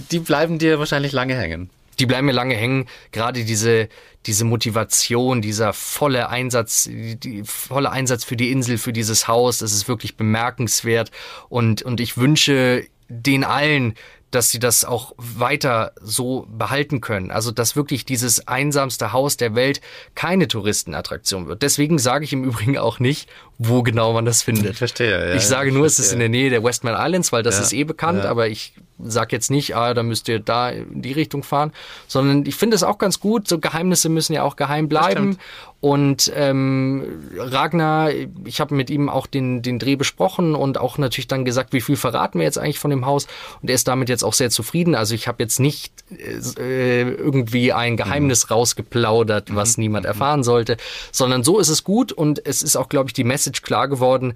S2: Die bleiben dir wahrscheinlich lange hängen.
S3: Die bleiben mir lange hängen. Gerade diese, diese Motivation, dieser volle Einsatz, die, volle Einsatz für die Insel, für dieses Haus, das ist wirklich bemerkenswert. Und, und ich wünsche den allen, dass sie das auch weiter so behalten können. Also, dass wirklich dieses einsamste Haus der Welt keine Touristenattraktion wird. Deswegen sage ich im Übrigen auch nicht, wo genau man das findet.
S2: Ich verstehe, ja,
S3: Ich sage
S2: ich
S3: nur, es ist in der Nähe der Westman Islands, weil das
S2: Ja,
S3: ist eh bekannt,
S2: ja.
S3: aber ich sag jetzt nicht, ah, da müsst ihr da in die Richtung fahren, sondern ich finde es auch ganz gut, so Geheimnisse müssen ja auch geheim bleiben. Und ähm, Ragnar, ich habe mit ihm auch den, den Dreh besprochen und auch natürlich dann gesagt, wie viel verraten wir jetzt eigentlich von dem Haus. Und er ist damit jetzt auch sehr zufrieden. Also ich habe jetzt nicht äh, irgendwie ein Geheimnis rausgeplaudert, was niemand erfahren sollte, sondern so ist es gut und es ist auch, glaube ich, die Message klar geworden.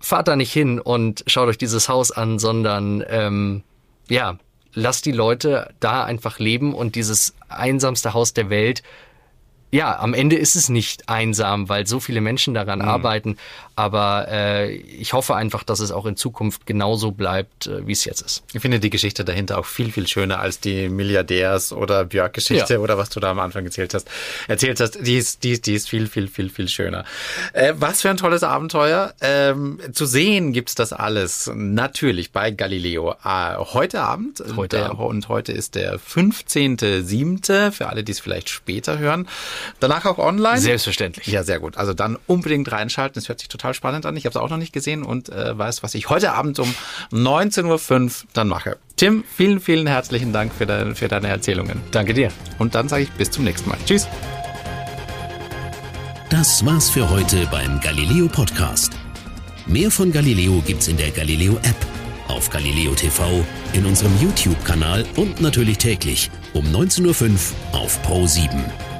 S3: Fahrt da nicht hin und schaut euch dieses Haus an, sondern ähm, ja, lass die Leute da einfach leben und dieses einsamste Haus der Welt ja, am Ende ist es nicht einsam, weil so viele Menschen daran mhm. arbeiten. Aber äh, ich hoffe einfach, dass es auch in Zukunft genauso bleibt, äh, wie es jetzt ist.
S2: Ich finde die Geschichte dahinter auch viel, viel schöner als die Milliardärs- oder Björk-Geschichte ja. oder was du da am Anfang erzählt hast. Erzählt hast, die ist, die, die ist viel, viel, viel, viel schöner. Äh, was für ein tolles Abenteuer. Ähm, zu sehen gibt's das alles natürlich bei Galileo. Äh, heute Abend.
S3: Heute
S2: der,
S3: Abend.
S2: Und heute ist der 15.7. für alle, die es vielleicht später hören. Danach auch online?
S3: Selbstverständlich.
S2: Ja, sehr gut. Also dann unbedingt reinschalten. Es hört sich total spannend an. Ich habe es auch noch nicht gesehen und äh, weiß, was ich heute Abend um 19.05 Uhr dann mache. Tim, vielen, vielen herzlichen Dank für, de für deine Erzählungen.
S3: Danke dir.
S2: Und dann sage ich bis zum nächsten Mal. Tschüss.
S1: Das war's für heute beim Galileo Podcast. Mehr von Galileo gibt's in der Galileo App, auf Galileo TV, in unserem YouTube-Kanal und natürlich täglich um 19.05 Uhr auf Pro 7.